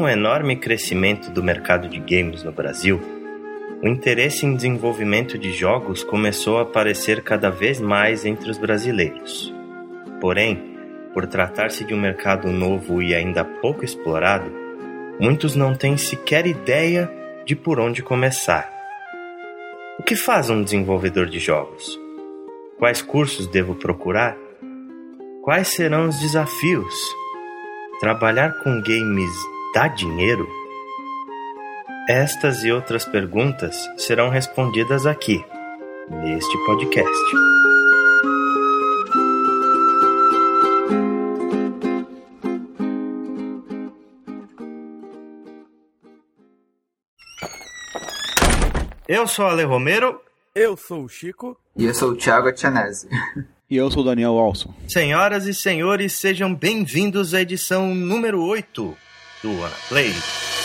O enorme crescimento do mercado de games no Brasil, o interesse em desenvolvimento de jogos começou a aparecer cada vez mais entre os brasileiros. Porém, por tratar-se de um mercado novo e ainda pouco explorado, muitos não têm sequer ideia de por onde começar. O que faz um desenvolvedor de jogos? Quais cursos devo procurar? Quais serão os desafios? Trabalhar com games dá dinheiro? Estas e outras perguntas serão respondidas aqui, neste podcast. Eu sou o Ale Romero. Eu sou o Chico. E eu sou o Thiago Atianese. E eu sou o Daniel Walson. Senhoras e senhores, sejam bem-vindos à edição número 8 do Wanna Play.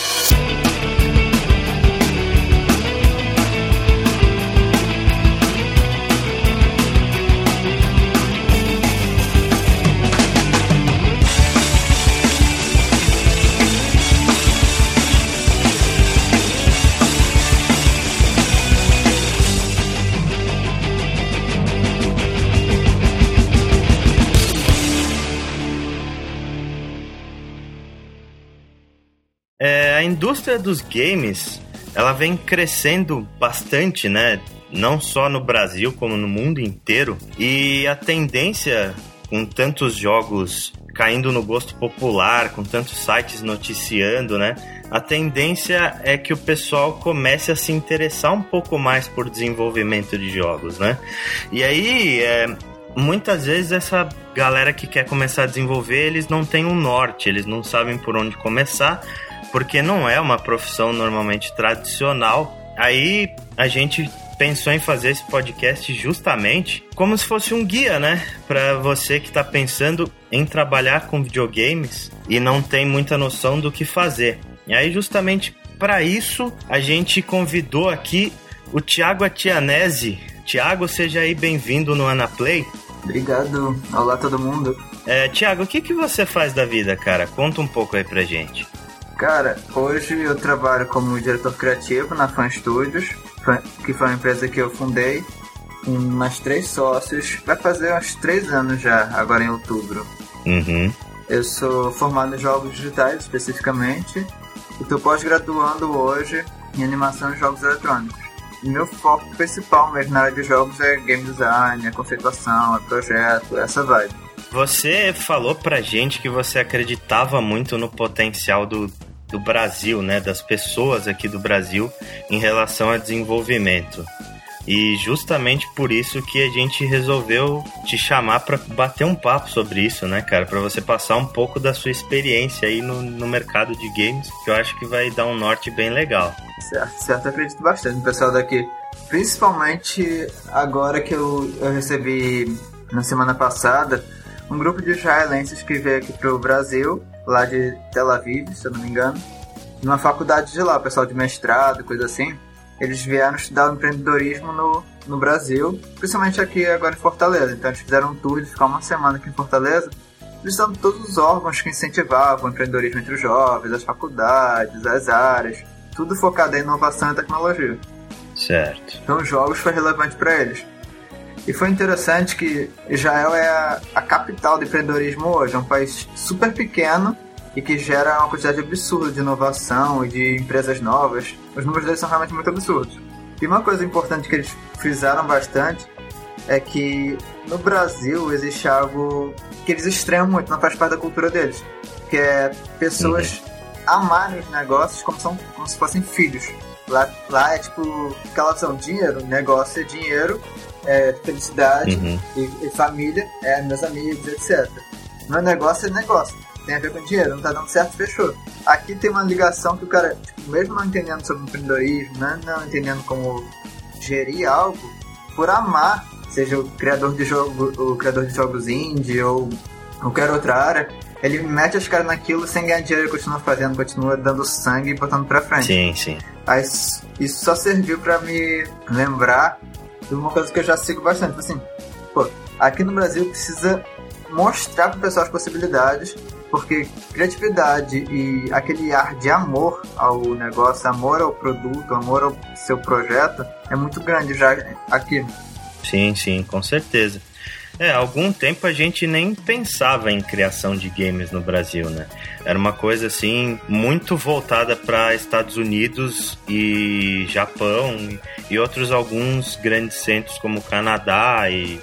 Indústria dos games, ela vem crescendo bastante, né? Não só no Brasil, como no mundo inteiro. E a tendência, com tantos jogos caindo no gosto popular, com tantos sites noticiando, né? A tendência é que o pessoal comece a se interessar um pouco mais por desenvolvimento de jogos, né? E aí, é, muitas vezes essa galera que quer começar a desenvolver, eles não têm um norte, eles não sabem por onde começar porque não é uma profissão normalmente tradicional. Aí a gente pensou em fazer esse podcast justamente como se fosse um guia, né? Para você que está pensando em trabalhar com videogames e não tem muita noção do que fazer. E aí, justamente para isso, a gente convidou aqui o Thiago Atianese. Thiago, seja aí bem-vindo no Anaplay. Obrigado. Olá, todo mundo. É, Thiago, o que, que você faz da vida, cara? Conta um pouco aí pra gente. Cara, hoje eu trabalho como diretor criativo na Fan Studios, que foi uma empresa que eu fundei com mais três sócios. Vai fazer uns três anos já, agora em outubro. Uhum. Eu sou formado em jogos digitais, especificamente, e estou pós-graduando hoje em animação e jogos eletrônicos. E meu foco principal mesmo na área de jogos é game design, é conceituação, é projeto, essa vibe. Você falou pra gente que você acreditava muito no potencial do, do Brasil, né, das pessoas aqui do Brasil em relação a desenvolvimento. E justamente por isso que a gente resolveu te chamar para bater um papo sobre isso, né, cara? Para você passar um pouco da sua experiência aí no, no mercado de games, que eu acho que vai dar um norte bem legal. Certo, certo. Acredito bastante no pessoal daqui. Principalmente agora que eu, eu recebi na semana passada um grupo de israelenses que veio aqui pro Brasil, lá de Tel Aviv, se eu não me engano, numa faculdade de lá, pessoal de mestrado, coisa assim. Eles vieram estudar empreendedorismo no, no Brasil, principalmente aqui agora em Fortaleza. Então eles fizeram um tour de ficar uma semana aqui em Fortaleza, visitando todos os órgãos que incentivavam o empreendedorismo entre os jovens, as faculdades, as áreas, tudo focado em inovação e tecnologia. Certo. Então os jogos foi relevante para eles. E foi interessante que Israel é a, a, capital do empreendedorismo hoje, é um país super pequeno e que gera uma quantidade absurda de inovação e de empresas novas. Os números deles são realmente muito absurdos. E uma coisa importante que eles frisaram bastante é que no Brasil existe algo que eles estranham muito, não faz parte da cultura deles, que é pessoas uhum. amarem os negócios como, são, como se fossem filhos. Lá, lá é tipo aquela visão, dinheiro, negócio é dinheiro, é, felicidade uhum. e, e, família, é, meus amigos, etc. Meu negócio é negócio, tem a ver com dinheiro, não tá dando certo, fechou. Aqui tem uma ligação que o cara, tipo, mesmo não entendendo sobre empreendedorismo, né, não entendendo como gerir algo, por amar, seja o criador de jogo, o criador de jogos indie ou qualquer outra área, ele mete as caras naquilo sem ganhar dinheiro e continua fazendo, continua dando sangue e botando pra frente. Sim, sim. Aí, isso só serviu para me lembrar uma coisa que eu já sigo bastante. Tipo assim, pô, aqui no Brasil precisa mostrar pro pessoal as possibilidades, porque criatividade e aquele ar de amor ao negócio, amor ao produto, amor ao seu projeto é muito grande já aqui. Sim, sim, com certeza. É, algum tempo a gente nem pensava em criação de games no Brasil, né? Era uma coisa assim muito voltada para Estados Unidos e Japão e outros alguns grandes centros como Canadá e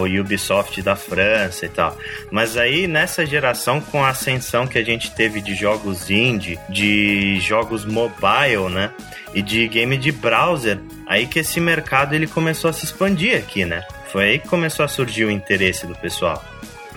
o Ubisoft da França e tal. Mas aí nessa geração, com a ascensão que a gente teve de jogos indie, de jogos mobile, né? E de game de browser, aí que esse mercado ele começou a se expandir aqui, né? Foi aí que começou a surgir o interesse do pessoal.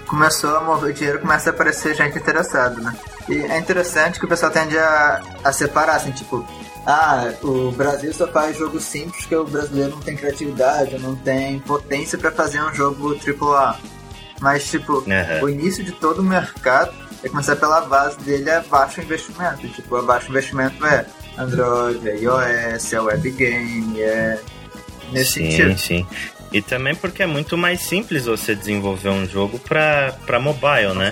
Começou a mover dinheiro, começa a aparecer gente interessada, né? E é interessante que o pessoal tende a, a separar, assim, tipo, ah, o Brasil só faz jogo simples porque o brasileiro não tem criatividade, não tem potência para fazer um jogo AAA. Mas, tipo, uhum. o início de todo o mercado é começar pela base dele é baixo investimento. Tipo, a baixo investimento é Android, é iOS, é web game, é nesse sim, sentido. Sim, sim. E também porque é muito mais simples você desenvolver um jogo para mobile, né?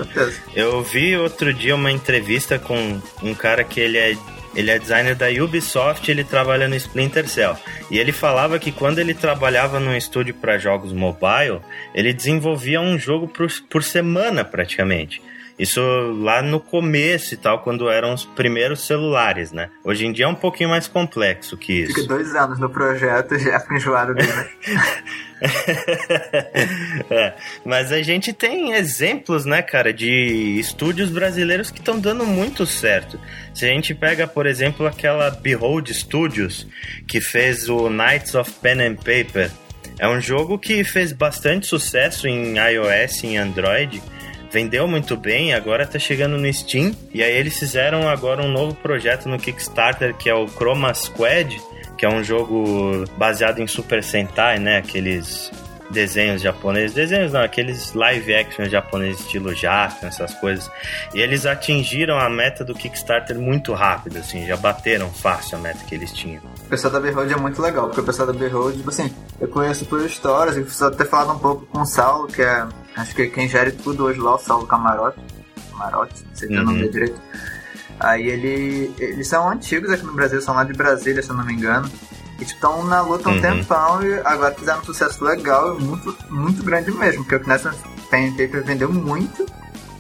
Eu vi outro dia uma entrevista com um cara que ele é ele é designer da Ubisoft, ele trabalha no Splinter Cell. E ele falava que quando ele trabalhava num estúdio para jogos mobile, ele desenvolvia um jogo por, por semana praticamente. Isso lá no começo e tal, quando eram os primeiros celulares, né? Hoje em dia é um pouquinho mais complexo que isso. Fica dois anos no projeto já enjoado dele, né? é, mas a gente tem exemplos, né, cara, de estúdios brasileiros que estão dando muito certo. Se a gente pega, por exemplo, aquela Behold Studios, que fez o Knights of Pen and Paper, é um jogo que fez bastante sucesso em iOS em Android vendeu muito bem, agora tá chegando no Steam. E aí eles fizeram agora um novo projeto no Kickstarter que é o Chroma Squad, que é um jogo baseado em Super Sentai, né? Aqueles desenhos japoneses, desenhos não, aqueles live action japoneses estilo Japan, essas coisas. E eles atingiram a meta do Kickstarter muito rápido, assim, já bateram fácil a meta que eles tinham. O pessoal da Behold é muito legal, porque o pessoal da Behold, tipo assim, eu conheço por histórias, eu preciso até falar um pouco com o Saulo, que é, acho que é quem gere tudo hoje lá, o Saulo Camarote, Camarote, não sei se uhum. o nome uhum. direito. Aí ele, eles são antigos aqui no Brasil, são lá de Brasília, se eu não me engano. E estão na luta um uhum. tempão e agora fizeram um sucesso legal e muito, muito grande mesmo. Porque o Knesset Pen Paper vendeu muito.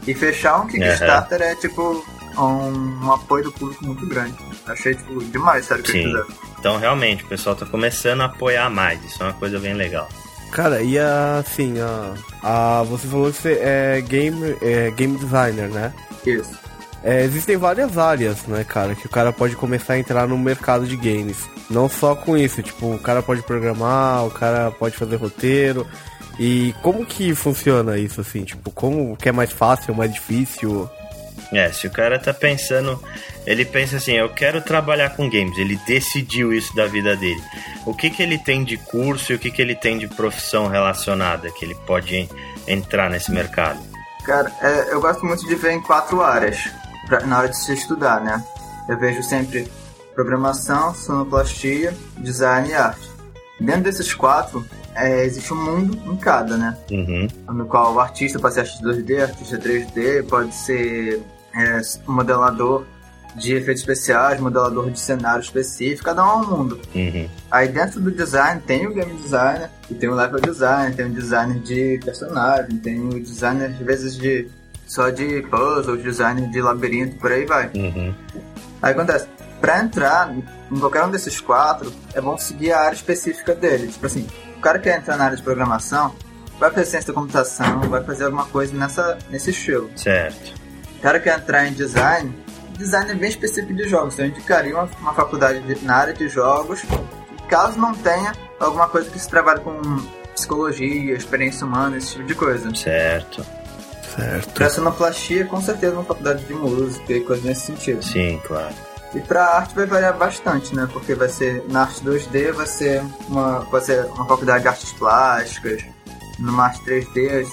E fechar um Kickstarter uhum. é tipo um, um, apoio do público muito grande. Achei tipo demais, sério, que eles fizeram. Então realmente o pessoal tá começando a apoiar mais. Isso é uma coisa bem legal. Cara, e assim, a, a, você falou que você é game, é game designer, né? Isso. É, existem várias áreas, né, cara, que o cara pode começar a entrar no mercado de games. Não só com isso, tipo, o cara pode programar, o cara pode fazer roteiro. E como que funciona isso, assim? Tipo, como que é mais fácil, mais difícil? É, se o cara tá pensando, ele pensa assim, eu quero trabalhar com games, ele decidiu isso da vida dele. O que que ele tem de curso e o que que ele tem de profissão relacionada que ele pode entrar nesse mercado? Cara, é, eu gosto muito de ver em quatro áreas pra, na hora de se estudar, né? Eu vejo sempre programação, sonoplastia, design e arte. Dentro desses quatro, é, existe um mundo em cada, né? Uhum. No qual o artista pode ser artista 2D, artista 3D, pode ser é, modelador de efeitos especiais, modelador de cenário específico, cada um é um mundo. Uhum. Aí dentro do design tem o game designer, e tem o level designer, tem o designer de personagem, tem o designer às vezes de só de puzzle, design de labirinto, por aí vai. Uhum. Aí acontece, pra entrar em qualquer um desses quatro, é bom seguir a área específica dele. Tipo assim, o cara quer entrar na área de programação, vai fazer ciência da computação, vai fazer alguma coisa nessa, nesse estilo. Certo. O cara quer entrar em design, design é bem específico de jogos. Então eu indicaria uma, uma faculdade de, na área de jogos, caso não tenha alguma coisa que se trabalhe com psicologia, experiência humana, esse tipo de coisa. Certo. Certo. Pra sonoplastia, com certeza uma faculdade de música e coisa nesse sentido. Sim, claro. E pra arte vai variar bastante, né? Porque vai ser na arte 2D vai ser uma, vai ser uma faculdade de artes plásticas, numa arte 3D,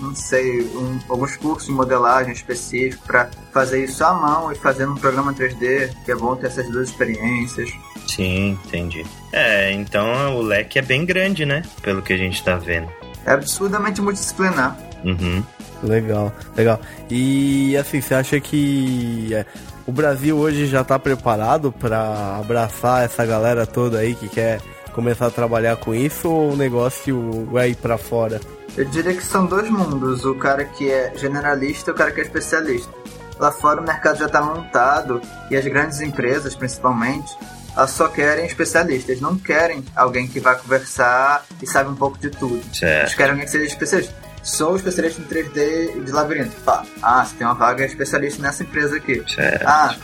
não sei, um, alguns cursos de modelagem específico para fazer isso à mão e fazer um programa 3D, que é bom ter essas duas experiências. Sim, entendi. É, então o leque é bem grande, né? Pelo que a gente tá vendo. É absurdamente multidisciplinar. Uhum. Legal, legal. E assim, você acha que é, o Brasil hoje já está preparado para abraçar essa galera toda aí que quer começar a trabalhar com isso ou o negócio vai ir para fora? Eu diria que são dois mundos, o cara que é generalista e o cara que é especialista. Lá fora o mercado já está montado e as grandes empresas, principalmente, elas só querem especialistas, não querem alguém que vai conversar e sabe um pouco de tudo. Certo. Eles querem alguém que seja especialista. Sou especialista em 3D de labirinto. Pá, ah, você tem uma vaga especialista nessa empresa aqui. Certo. Ah,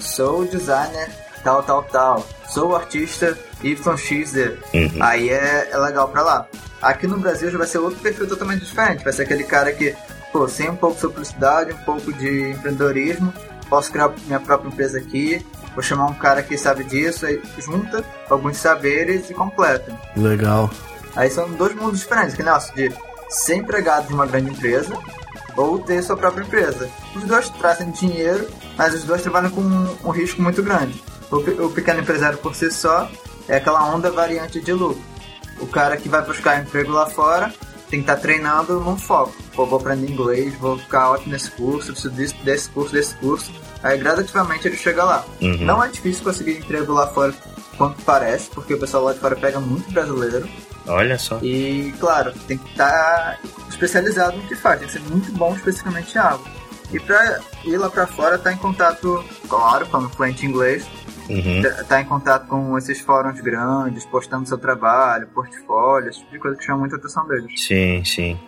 sou designer tal, tal, tal. Sou artista YXZ. Uhum. Aí é, é legal pra lá. Aqui no Brasil já vai ser outro perfil totalmente diferente. Vai ser aquele cara que, pô, sem um pouco de publicidade, um pouco de empreendedorismo, posso criar minha própria empresa aqui, vou chamar um cara que sabe disso, aí junta alguns saberes e completa. Legal. Aí são dois mundos diferentes, que negócio de ser empregado de uma grande empresa ou ter sua própria empresa. Os dois trazem dinheiro, mas os dois trabalham com um, um risco muito grande. O, o pequeno empresário por si só é aquela onda variante de lucro. O cara que vai buscar emprego lá fora tem que estar treinando num foco. Pô, vou aprender inglês, vou ficar ótimo nesse curso, preciso disso, desse curso, desse curso. Aí gradativamente ele chega lá. Uhum. Não é difícil conseguir emprego lá fora quanto parece, porque o pessoal lá de fora pega muito brasileiro. Olha só. E, claro, tem que estar especializado no que faz, tem que ser muito bom especificamente em algo. E pra ir lá pra fora, tá em contato, claro, como fluente em inglês, Uhum. tá- tá em contato com esses fóruns grandes, postando seu trabalho, portfólio, esse tipo de coisa que chama muita atenção deles. Sim, sim.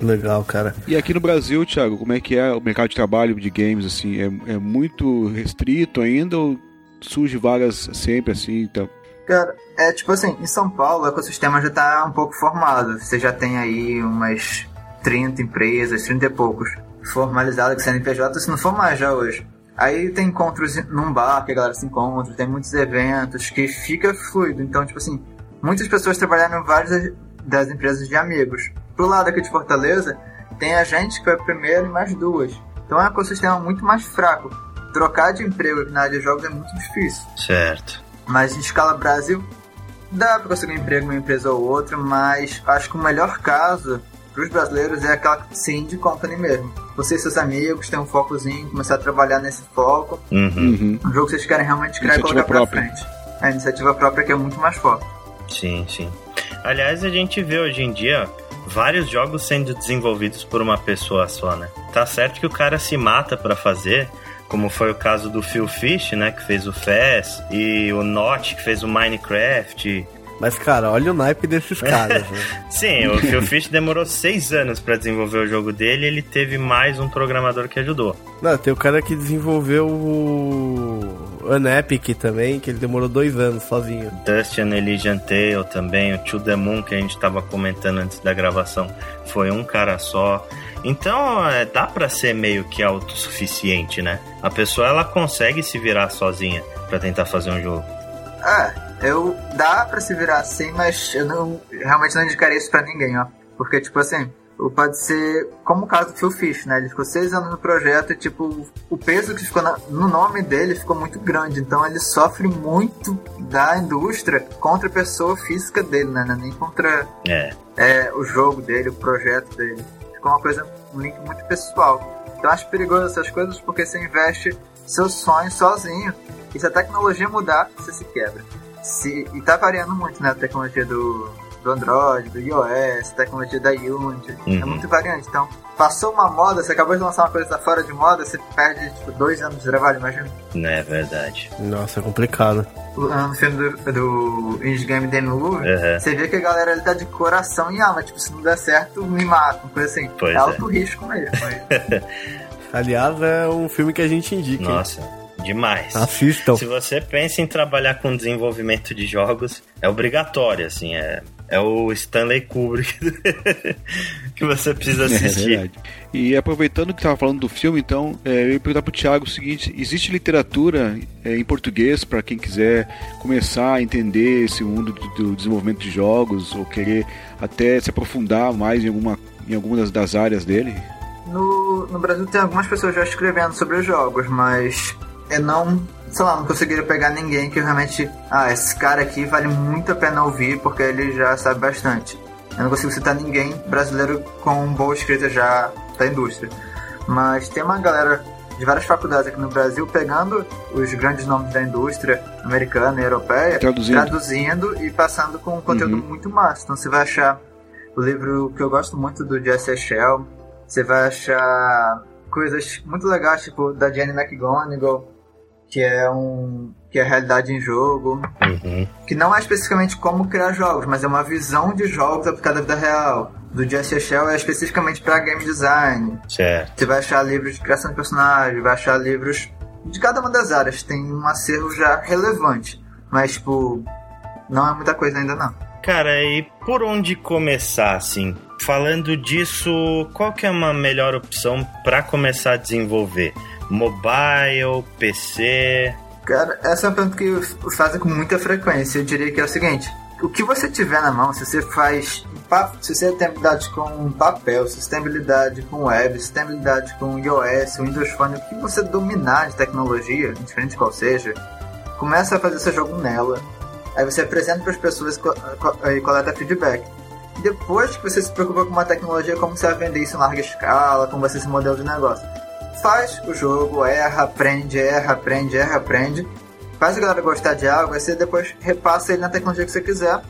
Legal, cara. E aqui no Brasil, Thiago, como é que é o mercado de trabalho de games, assim? É, é muito restrito ainda ou surge vagas sempre assim? Então... Cara, é tipo assim, em São Paulo o ecossistema já tá um pouco formado. Você já tem aí umas 30 empresas, 30 e poucos formalizadas que CNPJ, se não for mais já hoje. Aí tem encontros num bar que a galera se encontra, tem muitos eventos que fica fluido. Então, tipo assim, muitas pessoas trabalhando em várias das empresas de amigos. Pro lado aqui de Fortaleza, tem a gente que foi primeiro e mais duas. Então é um ecossistema muito mais fraco. Trocar de emprego na área de jogos é muito difícil. Certo. Mas em escala Brasil, dá pra conseguir um emprego em uma empresa ou outra, mas acho que o melhor caso pros brasileiros é aquela sim de company mesmo. Você e seus amigos têm um focozinho, começar a trabalhar nesse foco. Uhum. Uhum. Um jogo que vocês querem realmente criar e Iniciativa colocar pra própria. frente. A iniciativa própria que é muito mais forte. Sim, sim. Aliás, a gente vê hoje em dia vários jogos sendo desenvolvidos por uma pessoa só, né? Tá certo que o cara se mata pra fazer, como foi o caso do Phil Fish, né, que fez o Fez, e o Notch, que fez o Minecraft. Mas, cara, olha o naipe desses caras, né? Sim, o Phil Fish demorou seis anos pra desenvolver o jogo dele e ele teve mais um programador que ajudou. Não, tem o cara que desenvolveu o Unepic também, que ele demorou dois anos sozinho. Dustin Elysian Tale também, o To The Moon que a gente tava comentando antes da gravação, foi um cara só. Então, é, dá pra ser meio que autossuficiente, né? A pessoa ela consegue se virar sozinha pra tentar fazer um jogo. É, eu dá pra se virar assim, mas eu não realmente não indicaria isso pra ninguém, ó. Porque, tipo assim, pode ser como o caso do Phil Fish, né? Ele ficou seis anos no projeto e, tipo, o peso que ficou na- no nome dele ficou muito grande. Então ele sofre muito da indústria contra a pessoa física dele, né? É Nem contra É, é, o jogo dele, o projeto dele. Ficou uma coisa, um link muito pessoal. Então acho perigoso essas coisas porque você investe seus sonhos sozinho. E se a tecnologia mudar, você se quebra. Se, e tá variando muito, né? A tecnologia do, do Android, do iOS, tecnologia da Unity. É Uhum. muito variante. Então, passou uma moda, você acabou de lançar uma coisa que tá fora de moda, você perde tipo, dois anos de trabalho, imagina. não é verdade. Nossa, é complicado. No filme do, do Indie Game Moore, Uhum. você vê que a galera ele tá de coração e alma. Tipo, se não der certo, me mata. Uma coisa assim. Pois é é. alto risco mesmo. mas- Aliás, é um filme que a gente indica. hein? Nossa, demais. Assistam. Se você pensa em trabalhar com desenvolvimento de jogos, é obrigatório, assim, é, é o Stanley Kubrick que você precisa É assistir. verdade. E aproveitando que estava falando do filme, então, é, eu ia perguntar pro Thiago o seguinte: existe literatura é, em português para quem quiser começar a entender esse mundo do, do desenvolvimento de jogos ou querer até se aprofundar mais em alguma, em alguma das, das áreas dele? no, no Brasil tem algumas pessoas já escrevendo sobre os jogos, mas eu não, sei lá, não conseguiria pegar ninguém que realmente, ah, esse cara aqui vale muito a pena ouvir porque ele já sabe bastante. Eu não consigo citar ninguém brasileiro com boa escrita já da indústria. Mas tem uma galera de várias faculdades aqui no Brasil pegando os grandes nomes da indústria americana e europeia, Traduzindo. traduzindo e passando com um conteúdo Uhum. muito massa. Então você vai achar o livro que eu gosto muito do Jesse Shell, você vai achar coisas muito legais, tipo da Jenny McGonigal, que é um que é realidade em jogo, Uhum. que não é especificamente como criar jogos, mas é uma visão de jogos aplicada à vida real. Do Jesse Shell é especificamente para game design. Certo. Você vai achar livros de criação de personagem, vai achar livros de cada uma das áreas. Tem um acervo já relevante, mas tipo, não é muita coisa ainda não. Cara, e por onde começar, assim? Falando disso, qual que é uma melhor opção para começar a desenvolver? Mobile, PC? Cara, essa é uma pergunta que fazem com muita frequência. Eu diria que é o seguinte: o que você tiver na mão, se você faz. Se você tem habilidade com papel, se você tem habilidade com web, se tem habilidade com iOS, Windows Phone, o que você dominar de tecnologia, indiferente de qual seja, começa a fazer seu jogo nela. Aí você apresenta para as pessoas e coleta feedback. Depois que você se preocupa com uma tecnologia, como você vai vender isso em larga escala, como vai ser esse modelo de negócio. Faz o jogo, erra, aprende, erra, aprende, erra, aprende. Faz a galera gostar de algo, aí você depois repassa ele na tecnologia que você quiser,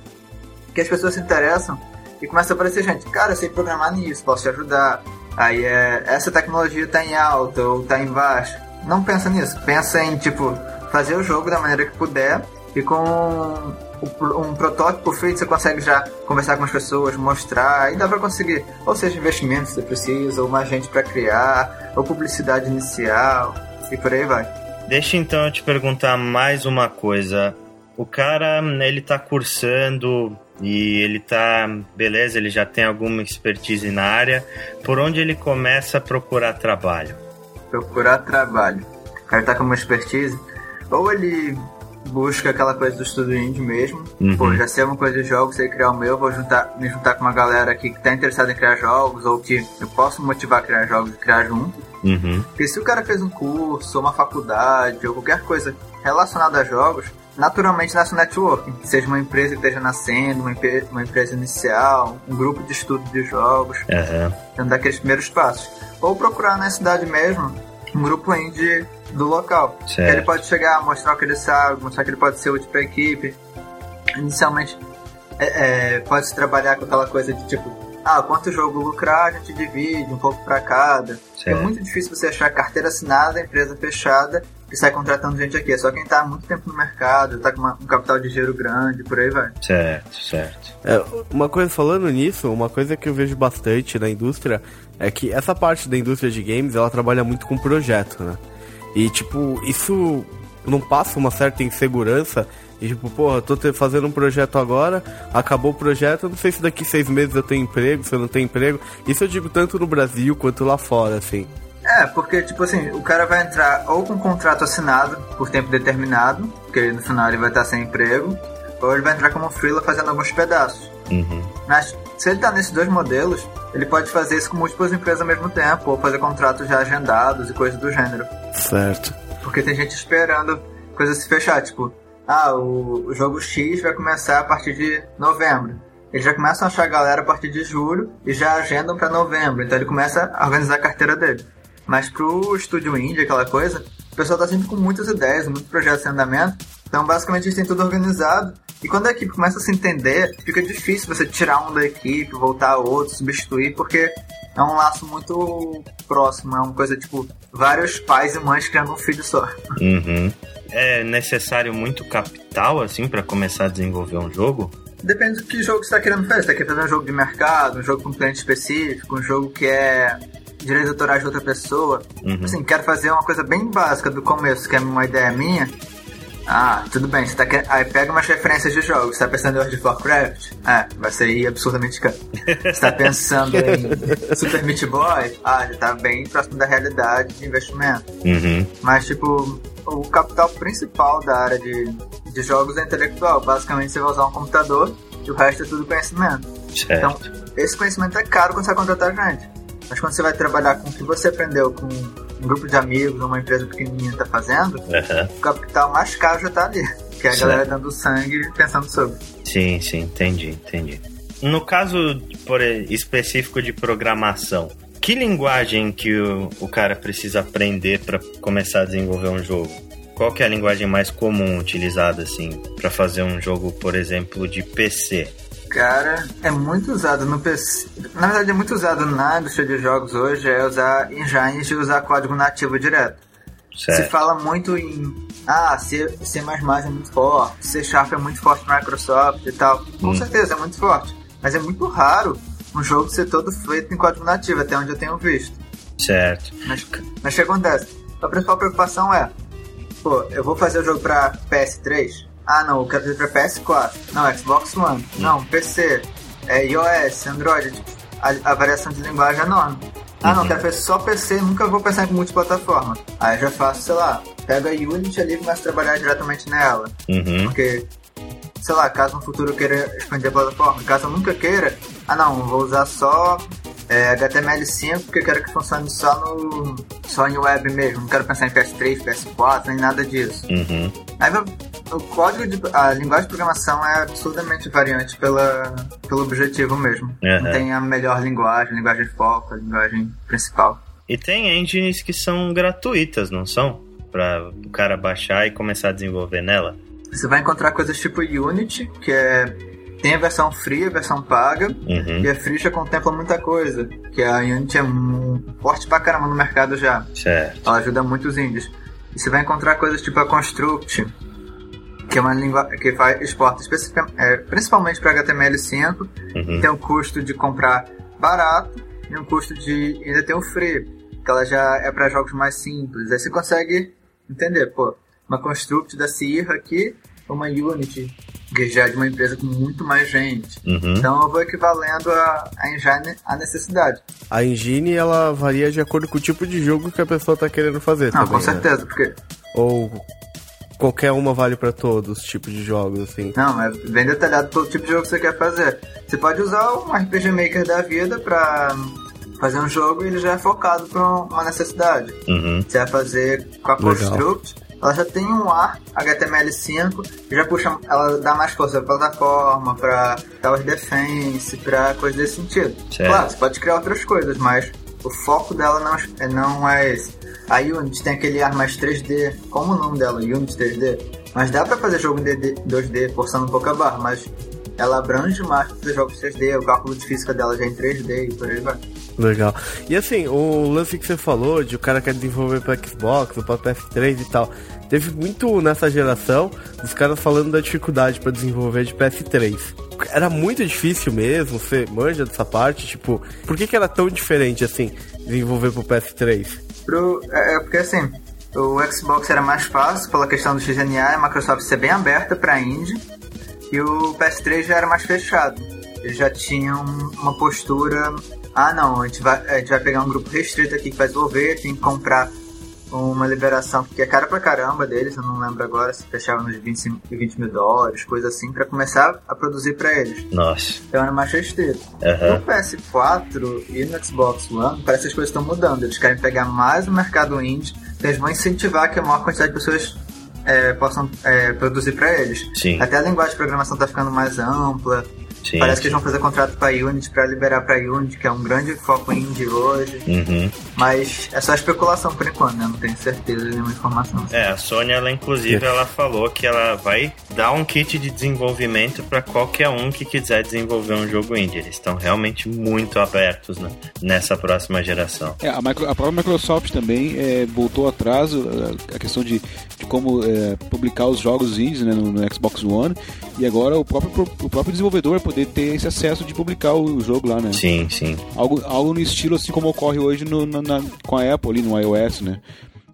que as pessoas se interessam e começa a aparecer gente. Cara, eu sei programar nisso, posso te ajudar. Aí é, essa tecnologia tá em alta ou tá em baixa. Não pensa nisso, pensa em tipo fazer o jogo da maneira que puder e com um protótipo feito você consegue já conversar com as pessoas, mostrar, e dá pra conseguir, ou seja, investimento se você precisa, ou mais gente pra criar, ou publicidade inicial e por aí vai. Deixa então eu te perguntar mais uma coisa. O cara, ele tá cursando e ele tá, beleza, ele já tem alguma expertise na área. Por onde ele começa a procurar trabalho? procurar trabalho. O cara tá com uma expertise, ou ele busca aquela coisa do estudo indie mesmo, Uhum. pô, já sei uma coisa de jogos, sei criar o meu, vou juntar, me juntar com uma galera aqui que tá interessada em criar jogos, ou que eu posso motivar a criar jogos e criar junto. Uhum. Porque se o cara fez um curso, uma faculdade, ou qualquer coisa relacionada a jogos, naturalmente nasce um networking. Seja uma empresa que esteja nascendo, uma, uma empresa inicial, um grupo de estudo de jogos, Aham. dando aqueles primeiros passos. Ou procurar na cidade mesmo um grupo indie do local. Que Certo. ele pode chegar, mostrar o que ele sabe, mostrar que ele pode ser útil pra equipe. Inicialmente, é, é, pode se trabalhar com aquela coisa de tipo, ah, quanto jogo lucrar, a gente divide um pouco pra cada. É Certo. muito difícil você achar carteira assinada, empresa fechada, que sai contratando gente aqui. É só quem tá há muito tempo no mercado, tá com uma- um capital de giro grande, por aí vai. Certo, certo. É, uma coisa falando nisso, uma coisa que eu vejo bastante na indústria é que essa parte da indústria de games, ela trabalha muito com projeto, né? E tipo, isso não passa uma certa insegurança e tipo, porra, tô te- fazendo um projeto agora, acabou o projeto, eu não sei se daqui seis meses eu tenho emprego, se eu não tenho emprego. Isso eu digo tanto no Brasil quanto lá fora, assim. É, porque, tipo assim, o cara vai entrar ou com um contrato assinado por tempo determinado, porque no final ele vai estar sem emprego, ou ele vai entrar como freela fazendo alguns pedaços. Uhum. Mas se ele tá nesses dois modelos, ele pode fazer isso com múltiplas empresas ao mesmo tempo, ou fazer contratos já agendados e coisas do gênero. Certo. Porque tem gente esperando coisa se fechar, tipo, ah, o, o jogo X vai começar a partir de novembro. Eles já começam a achar a galera a partir de julho e já agendam pra novembro. Então ele começa a organizar a carteira dele. Mas pro estúdio indie, aquela coisa, o pessoal tá sempre com muitas ideias, muitos projetos em andamento. Então basicamente eles têm tudo organizado. E quando a equipe começa a se entender, fica difícil você tirar um da equipe, voltar a outro, substituir, porque é um laço muito próximo, é uma coisa tipo vários pais e mães criando um filho só. Uhum. É necessário muito capital, assim, para começar a desenvolver um jogo? Depende do que jogo você está querendo fazer. Você está querendo fazer um jogo de mercado, um jogo com um cliente específico, um jogo que é direitos autorais de outra pessoa. Uhum. Assim, quero fazer uma coisa bem básica do começo, que é uma ideia minha. Ah, tudo bem, você tá aí pega umas referências de jogos. Você tá pensando em World of Warcraft? É, vai sair absurdamente caro. Você tá pensando em Super Meat Boy? Ah, já tá bem próximo da realidade de investimento. Uhum. Mas, tipo, o capital principal da área de, de jogos é intelectual. Basicamente, você vai usar um computador e o resto é tudo conhecimento. Certo. Então, esse conhecimento é caro quando você vai contratar gente. Mas quando você vai trabalhar com o que você aprendeu com um grupo de amigos uma empresa pequenininha está fazendo, Aham. o capital mais caro já tá ali. Que é a Certo. galera dando sangue pensando sobre. Sim, sim, entendi, entendi. No caso por específico de programação, que linguagem que o, o cara precisa aprender para começar a desenvolver um jogo? Qual que é a linguagem mais comum utilizada assim para fazer um jogo, por exemplo, de PC? Cara, é muito usado no PC. Na verdade, é muito usado na indústria de jogos hoje é usar engines e usar código nativo direto. Certo. Se fala muito em ah, C, C++ é muito forte, C Sharp é muito forte na Microsoft e tal. Com Hum. certeza, é muito forte. Mas é muito raro um jogo ser todo feito em código nativo, até onde eu tenho visto. Certo. Mas, mas o que acontece? A principal preocupação é, pô, eu vou fazer o jogo pra PS3? Ah, não, eu quero fazer pra PS4. Não, Xbox One. Não, PC. É iOS, Android. A, a variação de linguagem é enorme. Ah, não, Uhum. quero fazer só PC, nunca vou pensar em multiplataforma. Aí eu já faço, sei lá, pego a Unity ali e começo a trabalhar diretamente nela. Uhum. Porque, sei lá, caso no futuro eu queira expandir a plataforma, caso eu nunca queira, ah não, vou usar só é, HTML5 porque eu quero que funcione só no só em web mesmo, não quero pensar em PS3, PS4, nem nada disso. Uhum. Aí o código de a linguagem de programação é absurdamente variante pela, pelo objetivo mesmo. Uhum. Não tem a melhor linguagem, linguagem de foco, a linguagem principal. E tem engines que são gratuitas, não são? Para o cara baixar e começar a desenvolver nela. Você vai encontrar coisas tipo Unity, que é tem a versão free, a versão paga, Uhum. E a Free já contempla muita coisa, que a Unity é forte pra caramba no mercado já. Certo. Ela ajuda muito os indies. E você vai encontrar coisas tipo a Construct, que é uma língua que faz exporta é, principalmente para HTML5, Uhum. tem um custo de comprar barato e um custo de ainda tem o free, que ela já é para jogos mais simples. Aí você consegue entender, pô, uma Construct da Sierra aqui, uma Unity, que já é de uma empresa com muito mais gente. Uhum. Então eu vou equivalendo a, a engine à necessidade. A engine, ela varia de acordo com o tipo de jogo que a pessoa tá querendo fazer Não, também, com né? certeza, porque. Ou qualquer uma vale pra todos os tipos de jogos, assim. Não, é bem detalhado todo tipo de jogo que você quer fazer. Você pode usar um RPG Maker da vida pra fazer um jogo e ele já é focado pra uma necessidade. Uhum. Você vai fazer com a Legal. Construct, ela já tem um ar HTML5, e já puxa, ela dá mais força pra plataforma, pra Tower Defense, pra coisas desse sentido. Certo. Claro, você pode criar outras coisas, mas o foco dela não, é- não é esse. A Unity tem aquele ar mais 3D, como o nome dela, Unity 3D, mas dá pra fazer jogo em 2D, 2D forçando um pouco a barra, mas ela abrange mais pra fazer jogos 3D, o cálculo de física dela já é em 3D e por aí vai. Legal. E assim, o lance que você falou de o cara quer desenvolver pra Xbox ou pra PS3 e tal. Teve muito nessa geração os caras falando da dificuldade pra desenvolver de PS3. Era muito difícil mesmo, você manja dessa parte, tipo, por que, que era tão diferente assim, desenvolver pro PS3? Pro, é, é porque assim, o Xbox era mais fácil pela questão do XNA, a Microsoft ser bem aberta pra indie, e o PS3 já era mais fechado. Eles já tinham uma postura, ah não, a gente vai, a gente vai pegar um grupo restrito aqui que vai desenvolver, tem que comprar uma liberação que é cara pra caramba deles, eu não lembro agora se fechava nos 25, 20 mil dólares, coisa assim, pra começar a produzir pra eles. Nossa. Então era mais restrito. Aham. No PS4 e no Xbox One, parece que as coisas estão mudando. Eles querem pegar mais o mercado indie, então eles vão incentivar que a maior quantidade de pessoas é, possam é, produzir para eles. Sim. Até a linguagem de programação está ficando mais ampla. Sim. Parece que eles vão fazer contrato para Unity para liberar para Unity, que é um grande foco indie hoje. Uhum. Mas é só especulação por enquanto, né? Não tenho certeza de nenhuma informação. É, a Sony, ela inclusive, ela falou que ela vai dar um kit de desenvolvimento para qualquer um que quiser desenvolver um jogo indie. Eles estão realmente muito abertos né, nessa próxima geração. É, a, micro- a própria Microsoft também é, voltou atrás a, a questão de, de como é, publicar os jogos indies né, no, no Xbox One e agora o próprio, o próprio desenvolvedor vai poder ter esse acesso de publicar o jogo lá, né? Sim, sim. Algo, algo no estilo assim como ocorre hoje no- na- na- com a Apple ali no iOS, né?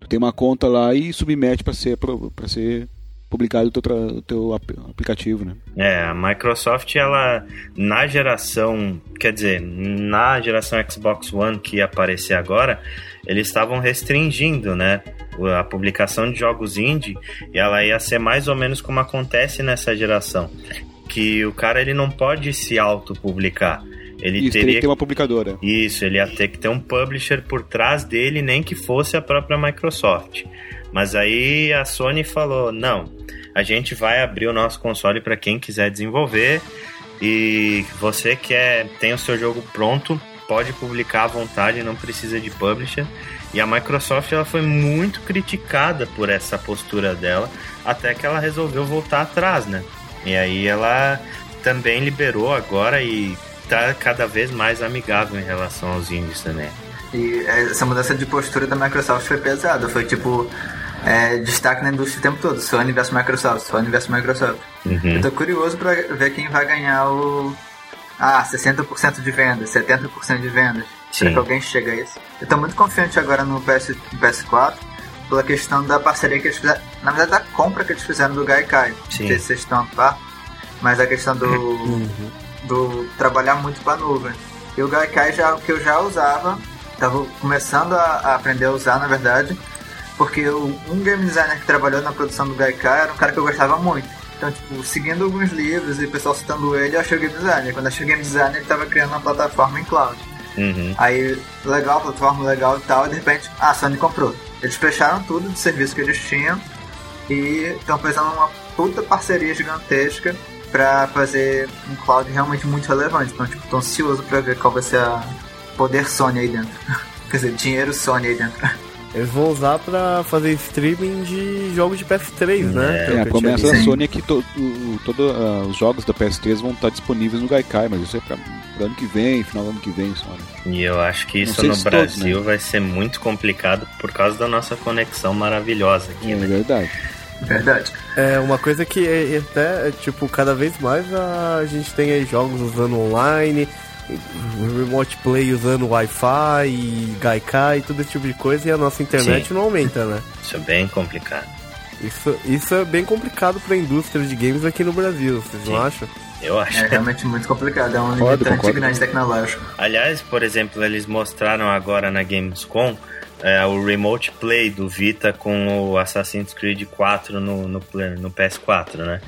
Tu tem uma conta lá e submete para ser para ser publicado o teu, o teu ap- aplicativo, né? É, a Microsoft, ela, na geração, quer dizer, na geração Xbox One que ia aparecer agora, eles estavam restringindo, né, a publicação de jogos indie, e ela ia ser mais ou menos como acontece nessa geração, que o cara ele não pode se autopublicar. Ele Isso, teria que ter uma publicadora. isso, ele ia ter que ter um publisher por trás dele, nem que fosse a própria Microsoft. Mas aí a Sony falou: não, a gente vai abrir o nosso console para quem quiser desenvolver. E você quer tem o seu jogo pronto, pode publicar à vontade, não precisa de publisher. E a Microsoft ela foi muito criticada por essa postura dela, até que ela resolveu voltar atrás, né? E aí ela também liberou agora e tá cada vez mais amigável em relação aos indies também. E essa mudança de postura da Microsoft foi pesada. Foi tipo é, destaque na indústria o tempo todo: Sony versus Microsoft, Sony versus Microsoft. Uhum. Eu tô curioso pra ver quem vai ganhar o. Ah, 60% de vendas, 70% de vendas. Será que alguém chega a isso? Eu tô muito confiante agora no, PS, no PS4 pela questão da parceria que eles fizeram. Na verdade, da compra que eles fizeram do Gaikai. Sim. Não sei se vocês estão a par, mas a questão do. Uhum. do trabalhar muito com a nuvem. E o Gaikai já o que eu já usava, tava começando a, a aprender a usar, na verdade, porque o- um game designer que trabalhou na produção do Gaikai era um cara que eu gostava muito. Então, tipo, seguindo alguns livros e o pessoal citando ele, eu achei o game designer. Quando eu achei o game designer, ele tava criando uma plataforma em cloud. Uhum. Aí, legal, plataforma legal e tal, e de repente, ah, a Sony comprou. Eles fecharam tudo de serviço que eles tinham e estão fazendo uma puta parceria gigantesca pra fazer um cloud realmente muito relevante. Então, tipo, tô ansioso pra ver qual vai ser a poder Sony aí dentro. Quer dizer, dinheiro Sony aí dentro. Eles vão usar pra fazer streaming de jogos de PS3, né? É, É, a promessa da. Sony é que to, o, todo, ah, os jogos da PS3 vão estar disponíveis no Gaikai, mas isso é pra, pra ano que vem, final do ano que vem só. E eu acho que isso no se todos, Brasil né? vai ser muito complicado por causa da nossa conexão maravilhosa aqui, É né? verdade. Verdade. É uma coisa que é, é até, é, tipo, cada vez mais a gente tem aí jogos usando online, remote play usando Wi-Fi, e Gaikai, tudo esse tipo de coisa, e a nossa internet Sim. não aumenta, né? Isso é bem complicado. Isso, isso é bem complicado pra indústria de games aqui no Brasil, vocês não Sim. acham? Eu acho. É realmente muito complicado. É um limitante grande tecnológico. Aliás, por exemplo, eles mostraram agora na Gamescom é, o Remote Play do Vita com o Assassin's Creed 4 no, no, no PS4, né?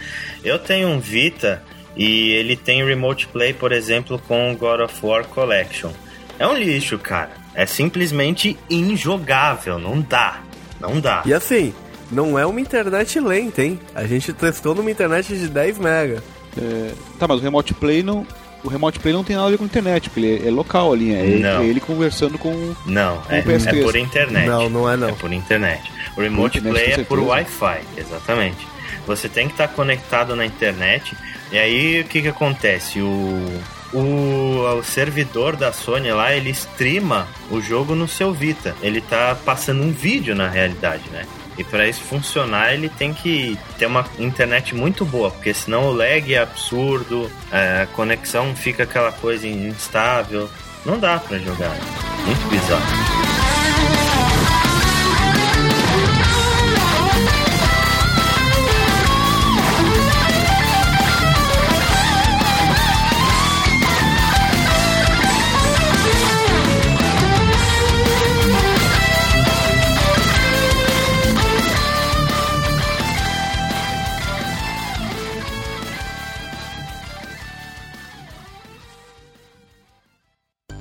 Eu tenho um Vita e ele tem Remote Play, por exemplo, com o God of War Collection. É um lixo, cara. É simplesmente injogável, não dá. Não dá. E assim, não é uma internet lenta, hein? A gente testou numa internet de 10 mega. É, tá, mas o Remote Play não. O Remote Play não tem nada a ver com internet, porque ele é, é local ali, é ele, Não. é ele conversando com. Não, é, Com o PS3. é por internet. Não, não é não. É por internet. O Remote internet, Play é por. Wi-Fi, exatamente. Você tem que estar conectado na internet. E aí o que, que acontece? O, o, o servidor da Sony lá, ele streama o jogo no seu Vita. Ele tá passando um vídeo na realidade, né? E para isso funcionar, ele tem que ter uma internet muito boa, porque senão o lag é absurdo, a conexão fica aquela coisa instável. Não dá pra jogar. Muito bizarro.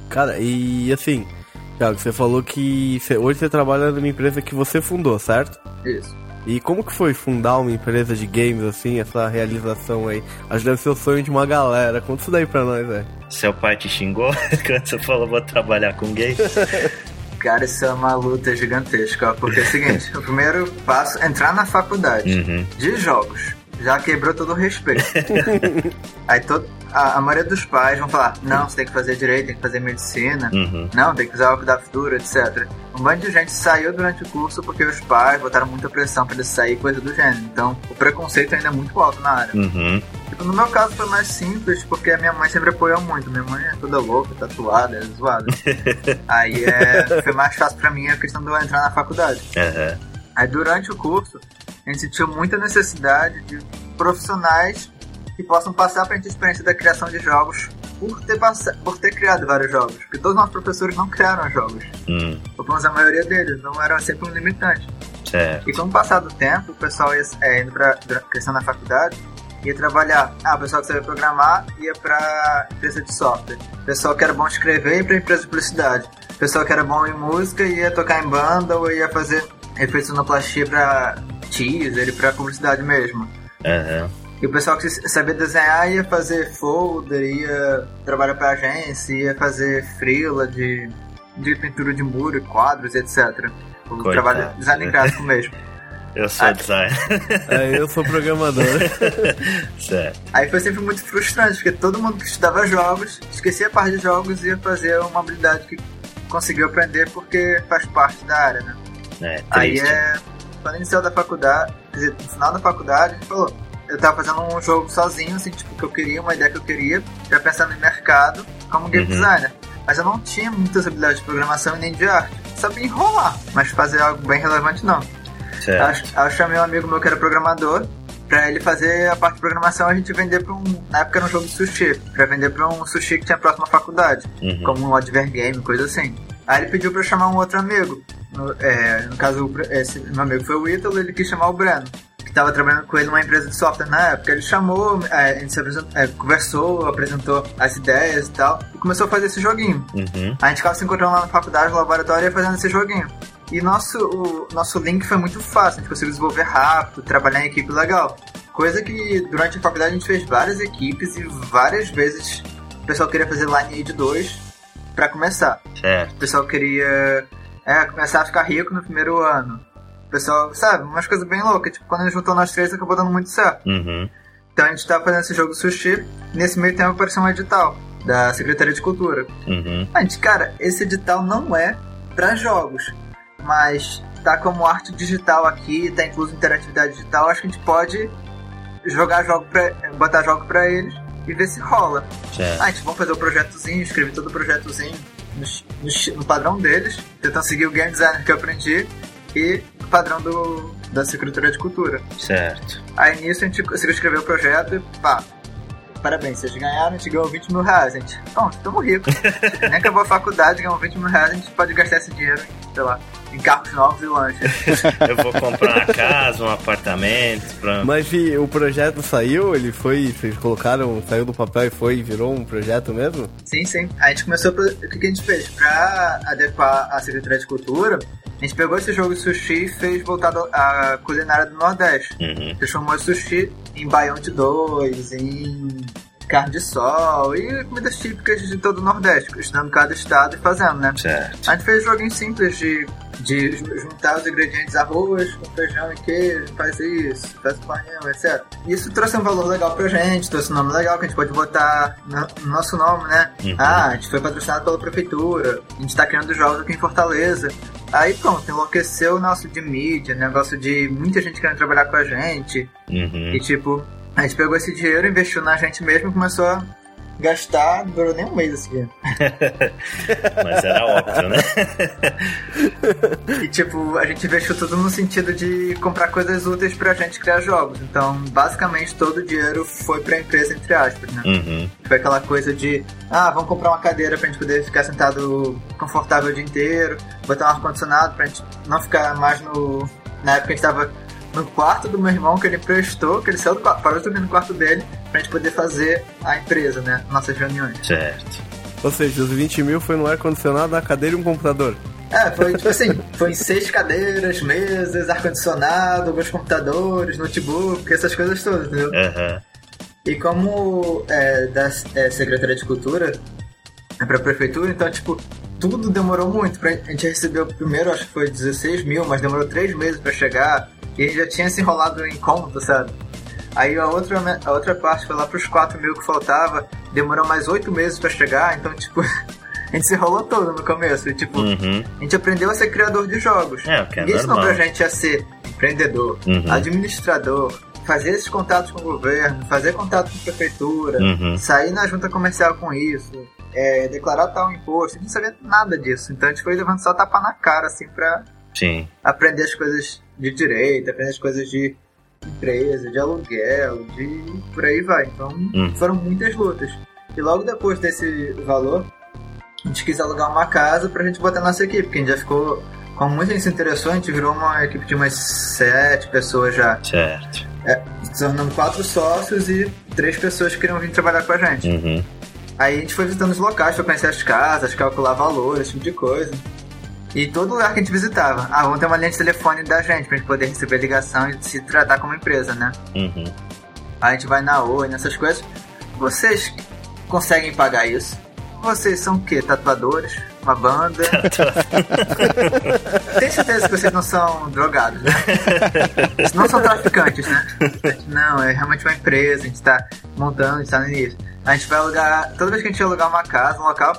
Cara, e assim, Thiago, você falou que você- hoje você trabalha numa empresa que você fundou, certo? Isso. E como que foi fundar uma empresa de games assim, essa realização aí? Acho que deve ser o sonho de uma galera. Conta isso daí pra nós, velho. Seu pai te xingou quando você falou vou trabalhar com gays? Cara, isso é uma luta gigantesca, ó, porque é o seguinte, o primeiro passo é entrar na faculdade Uhum. de jogos. Já quebrou todo o respeito. Aí todo, a, a maioria dos pais vão falar, não, você tem que fazer direito, tem que fazer medicina, Uhum. não, tem que fazer algo da futuro, etc. Um bando de gente saiu durante o curso porque os pais botaram muita pressão pra eles sair, coisa do gênero. Então, o preconceito ainda é muito alto na área. Uhum. Tipo, no meu caso foi mais simples, porque a minha mãe sempre apoiou muito. Minha mãe é toda louca, tatuada, é zoada. Aí é, foi mais fácil pra mim a questão de eu entrar na faculdade. Aham. Aí durante o curso, a gente sentiu muita necessidade de profissionais que possam passar pra gente a experiência da criação de jogos por ter, por ter criado vários jogos. Porque todos os nossos professores não criaram jogos. Hum, Ou pelo menos a maioria deles, não era sempre um limitante. certo. E com o passar do tempo, o pessoal ia é, indo pra questão na faculdade, ia trabalhar. Ah, o pessoal que sabia programar ia pra empresa de software. O pessoal que era bom escrever ia pra empresa de publicidade. O pessoal que era bom em música ia tocar em banda ou ia fazer efeitos sonoplastia pra teaser e pra publicidade mesmo. Aham. E o pessoal que sabia desenhar ia fazer folder, ia trabalhar pra agência, ia fazer frila de, de pintura de muro, quadros, etc. O Coitado, trabalho de design gráfico mesmo. Eu sou Ah. designer. É, eu sou programador. certo. Aí foi sempre muito frustrante, porque todo mundo que estudava jogos, esquecia a parte de jogos e ia fazer uma habilidade que conseguiu aprender porque faz parte da área, né? É, Aí é. Quando iniciou da faculdade, quer dizer, no final da faculdade, a gente falou. Eu tava fazendo um jogo sozinho, assim, tipo, que eu queria, uma ideia que eu queria, já pensando em mercado, como game Uhum. designer. Mas eu não tinha muitas habilidades de programação e nem de arte. Sabia enrolar, mas fazer algo bem relevante não. Certo. Aí eu- eu chamei um amigo meu que era programador, pra ele fazer a parte de programação a gente vender pra um. Na época era um jogo de sushi, pra vender pra um sushi que tinha próximo à faculdade Uhum. como um adver game, coisa assim. Aí ele pediu pra eu chamar um outro amigo. No, é, no caso, esse meu amigo foi o Ítalo, ele quis chamar o Breno, que tava trabalhando com ele numa empresa de software na época. Ele chamou, é, a gente se apresentou- é, conversou, apresentou as ideias e tal, e começou a fazer esse joguinho. Uhum. A gente ficava se encontrando lá na faculdade, no laboratório, fazendo esse joguinho. E nosso, o, nosso link foi muito fácil, a gente conseguiu desenvolver rápido, trabalhar em equipe legal. Coisa que durante a faculdade a gente fez várias equipes e várias vezes o pessoal queria fazer Lineage 2 pra começar. Certo. O pessoal queria é, começar a ficar rico no primeiro ano. O pessoal, sabe, umas coisas bem loucas. Tipo, quando a gente juntou nós três, acabou dando muito certo. Uhum. Então a gente tava fazendo esse jogo sushi. Nesse meio tempo apareceu um edital da Secretaria de Cultura. Uhum. A gente, cara, esse edital não é pra jogos, mas tá como arte digital aqui, tá incluso interatividade digital. Acho que a gente pode jogar jogo pra, botar jogo pra eles e ver se rola. Certo. Ah, a gente vai fazer o projetozinho, escrever todo o projetozinho no, no- no padrão deles, tentando seguir o game design que eu aprendi e o padrão do, da Secretaria de Cultura. Certo. Aí nisso a gente conseguiu escrever o projeto e pá. Parabéns, vocês ganharam, a gente ganhou 20 mil reais, gente. Bom, estamos ricos. Nem acabou a faculdade, ganhamos 20 mil reais, a gente pode gastar esse dinheiro, sei lá, em carros novos e lanches. Eu vou comprar uma casa, um apartamento. Pra... Mas e o projeto saiu? Ele foi. Vocês colocaram, saiu do papel e foi, virou um projeto mesmo? Sim, sim. A gente começou. Pro... O que que a gente fez? Pra adequar a Secretaria de Cultura, a gente pegou esse jogo de sushi e fez voltado à culinária do Nordeste. Uhum. Transformou sushi em baião de dois, em carne de sol e comidas típicas de todo o Nordeste, estudando cada estado e fazendo, né? Certo. A gente fez joguinhos simples de, de juntar os ingredientes arroz com feijão e queijo, faz isso, faz panhão, etc. Isso trouxe um valor legal pra gente, trouxe um nome legal que a gente pode botar no, no nosso nome, né? Uhum. Ah, a gente foi patrocinado pela prefeitura, a gente tá criando jogos aqui em Fortaleza. Aí pronto, enlouqueceu o nosso de mídia, negócio de muita gente querendo trabalhar com a gente. Uhum. E tipo, a gente pegou esse dinheiro, investiu na gente mesmo e começou a gastar, não durou nem um mês esse dinheiro. Mas era óbvio, né? E tipo, a gente investiu tudo no sentido de comprar coisas úteis pra gente criar jogos. Então, basicamente, todo o dinheiro foi pra empresa, entre aspas, né? Uhum. Foi aquela coisa de, ah, vamos comprar uma cadeira pra gente poder ficar sentado confortável o dia inteiro, botar um ar-condicionado pra gente não ficar mais no. Na época a gente tava no quarto do meu irmão que ele prestou, que ele saiu do quarto, parou de dormir no quarto dele, pra gente poder fazer a empresa, né? Nossas reuniões. Certo. Ou seja, os 20 mil foi no ar-condicionado, a cadeira e um computador. É, foi tipo assim, foi em seis cadeiras, mesas, ar-condicionado, alguns computadores, notebook, essas coisas todas, entendeu? Aham. E como é, da é, Secretaria de Cultura é pra prefeitura, então, tipo, tudo demorou muito. Pra, a gente recebeu primeiro, acho que foi 16 mil, mas demorou três meses pra chegar. E a gente já tinha se enrolado em conta, sabe? Aí a outra, a outra parte foi lá pros 4 mil que faltava, demorou mais oito meses pra chegar, então, tipo, a gente se enrolou todo no começo. E, tipo, Uhum. a gente aprendeu a ser criador de jogos. É, o que é Ninguém ensinou pra gente a ser empreendedor, Uhum. administrador, fazer esses contatos com o governo, fazer contato com a prefeitura, Uhum. sair na junta comercial com isso, é, declarar tal imposto. A gente não sabia nada disso. Então a gente foi levando só tapa na cara, assim, pra Sim. aprender as coisas de direito, aprender as coisas de empresa, de aluguel, de por aí vai. Então Hum. foram muitas lutas. E logo depois desse valor, a gente quis alugar uma casa pra gente botar nossa equipe, porque a gente já ficou. Como muita gente se interessou, a gente virou uma equipe de umas sete pessoas já. Certo. Se tornando quatro sócios e três pessoas que queriam vir trabalhar com a gente. Uhum. Aí a gente foi visitando os locais pra conhecer as casas, calcular valores, esse tipo de coisa. E todo lugar que a gente visitava, ah, vamos ter uma linha de telefone da gente pra gente poder receber ligação e se tratar como empresa, né? Uhum. a gente vai na Oi, nessas coisas. Vocês conseguem pagar isso? Vocês são o quê? Tatuadores? Uma banda? Tem certeza que vocês não são drogados, né? Não são traficantes, né? Não, é realmente uma empresa, a gente tá montando, a gente tá no início. A gente vai alugar. Toda vez que a gente alugar uma casa, um local,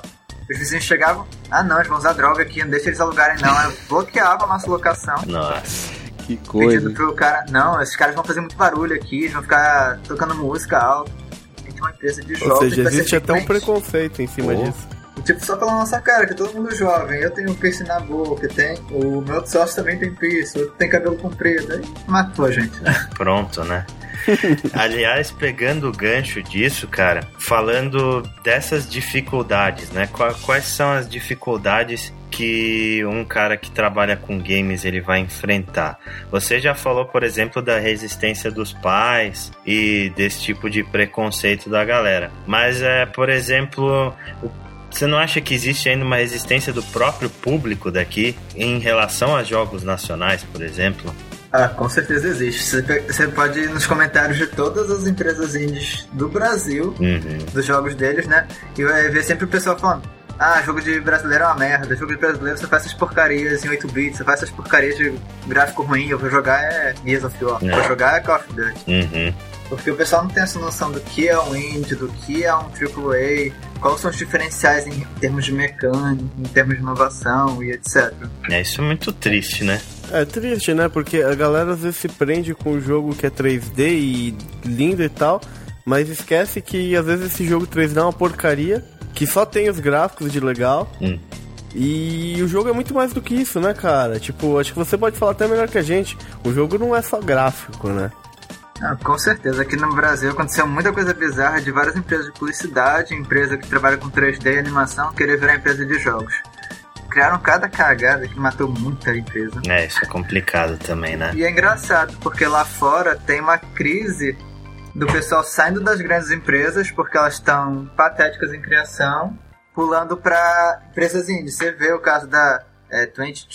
os vizinhos chegavam, ah não, eles vão usar droga aqui, não deixa eles alugarem não. Eu bloqueava a nossa locação. Nossa. Que coisa. Pedindo pro cara, não, esses caras vão fazer muito barulho aqui, eles vão ficar tocando música alta. A gente é uma empresa de jogos. Ou seja, existe até um preconceito em cima Pô. disso. Tipo, só pela nossa cara, que todo mundo jovem. Eu tenho piercing na boca, tem. O meu outro sócio também tem piercing, outro tem cabelo comprido. Aí matou a gente, né? Pronto, né? Aliás, pegando o gancho disso, cara, falando dessas dificuldades, né? Qua- Quais são as dificuldades que um cara que trabalha com games ele vai enfrentar? Você já falou, por exemplo, da resistência dos pais e desse tipo de preconceito da galera. Mas é, por exemplo, você não acha que existe ainda uma resistência do próprio público daqui em relação a jogos nacionais, por exemplo? Ah, com certeza existe. Você pode ir nos comentários de todas as empresas indies do Brasil, Uhum. dos jogos deles, né? E vai ver sempre o pessoal falando. Ah, jogo de brasileiro é uma merda. Jogo de brasileiro você faz essas porcarias em 8 bits, você faz essas porcarias de gráfico ruim. Eu vou jogar é Gears of War. É. Vou jogar é Call of Duty. Uhum. Porque o pessoal não tem essa noção do que é um indie, do que é um AAA, quais são os diferenciais em termos de mecânica, em termos de inovação e etc. É, isso é muito triste, né? É triste, né? Porque a galera às vezes se prende com um jogo que é 3D e lindo e tal, mas esquece que às vezes esse jogo 3D é uma porcaria, que só tem os gráficos de legal. Hum. E o jogo é muito mais do que isso, né, cara? Tipo, acho que você pode falar até melhor que a gente. O jogo não é só gráfico, né? Ah, com certeza, aqui no Brasil aconteceu muita coisa bizarra de várias empresas de publicidade, empresa que trabalha com 3D e animação, querer virar empresa de jogos. Criaram cada cagada que matou muita empresa. É, isso é complicado também, né? E é engraçado, porque lá fora tem uma crise do pessoal saindo das grandes empresas porque elas estão patéticas em criação, pulando para empresas indies. Você vê o caso da é, 22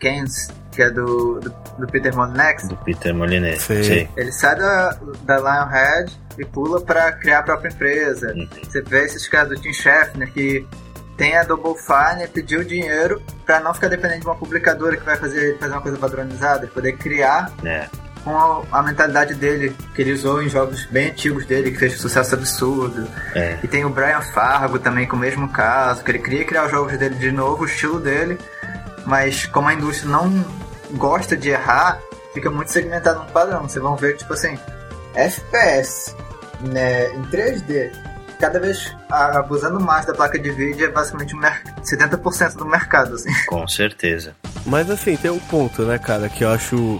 Cans, que é do, do, do Peter Molyneux. Do Peter Molineux. Sim. Sim. Ele sai da, da Lionhead e pula para criar a própria empresa. Uhum. Você vê esses casos do Tim Schaffner que tem a Double Fine e pediu dinheiro para não ficar dependente de uma publicadora que vai fazer, fazer uma coisa padronizada, poder criar É. com a, a mentalidade dele, que ele usou em jogos bem antigos dele, que fez um sucesso absurdo. É. E tem o Brian Fargo também com o mesmo caso, que ele queria criar os jogos dele de novo, o estilo dele, mas como a indústria não gosta de errar, fica muito segmentado no padrão. Vocês vão ver que, tipo assim, FPS né, em 3D, cada vez abusando mais da placa de vídeo, é basicamente um mer- 70% do mercado, assim. Com certeza. Mas assim, tem um ponto, né, cara, que eu acho.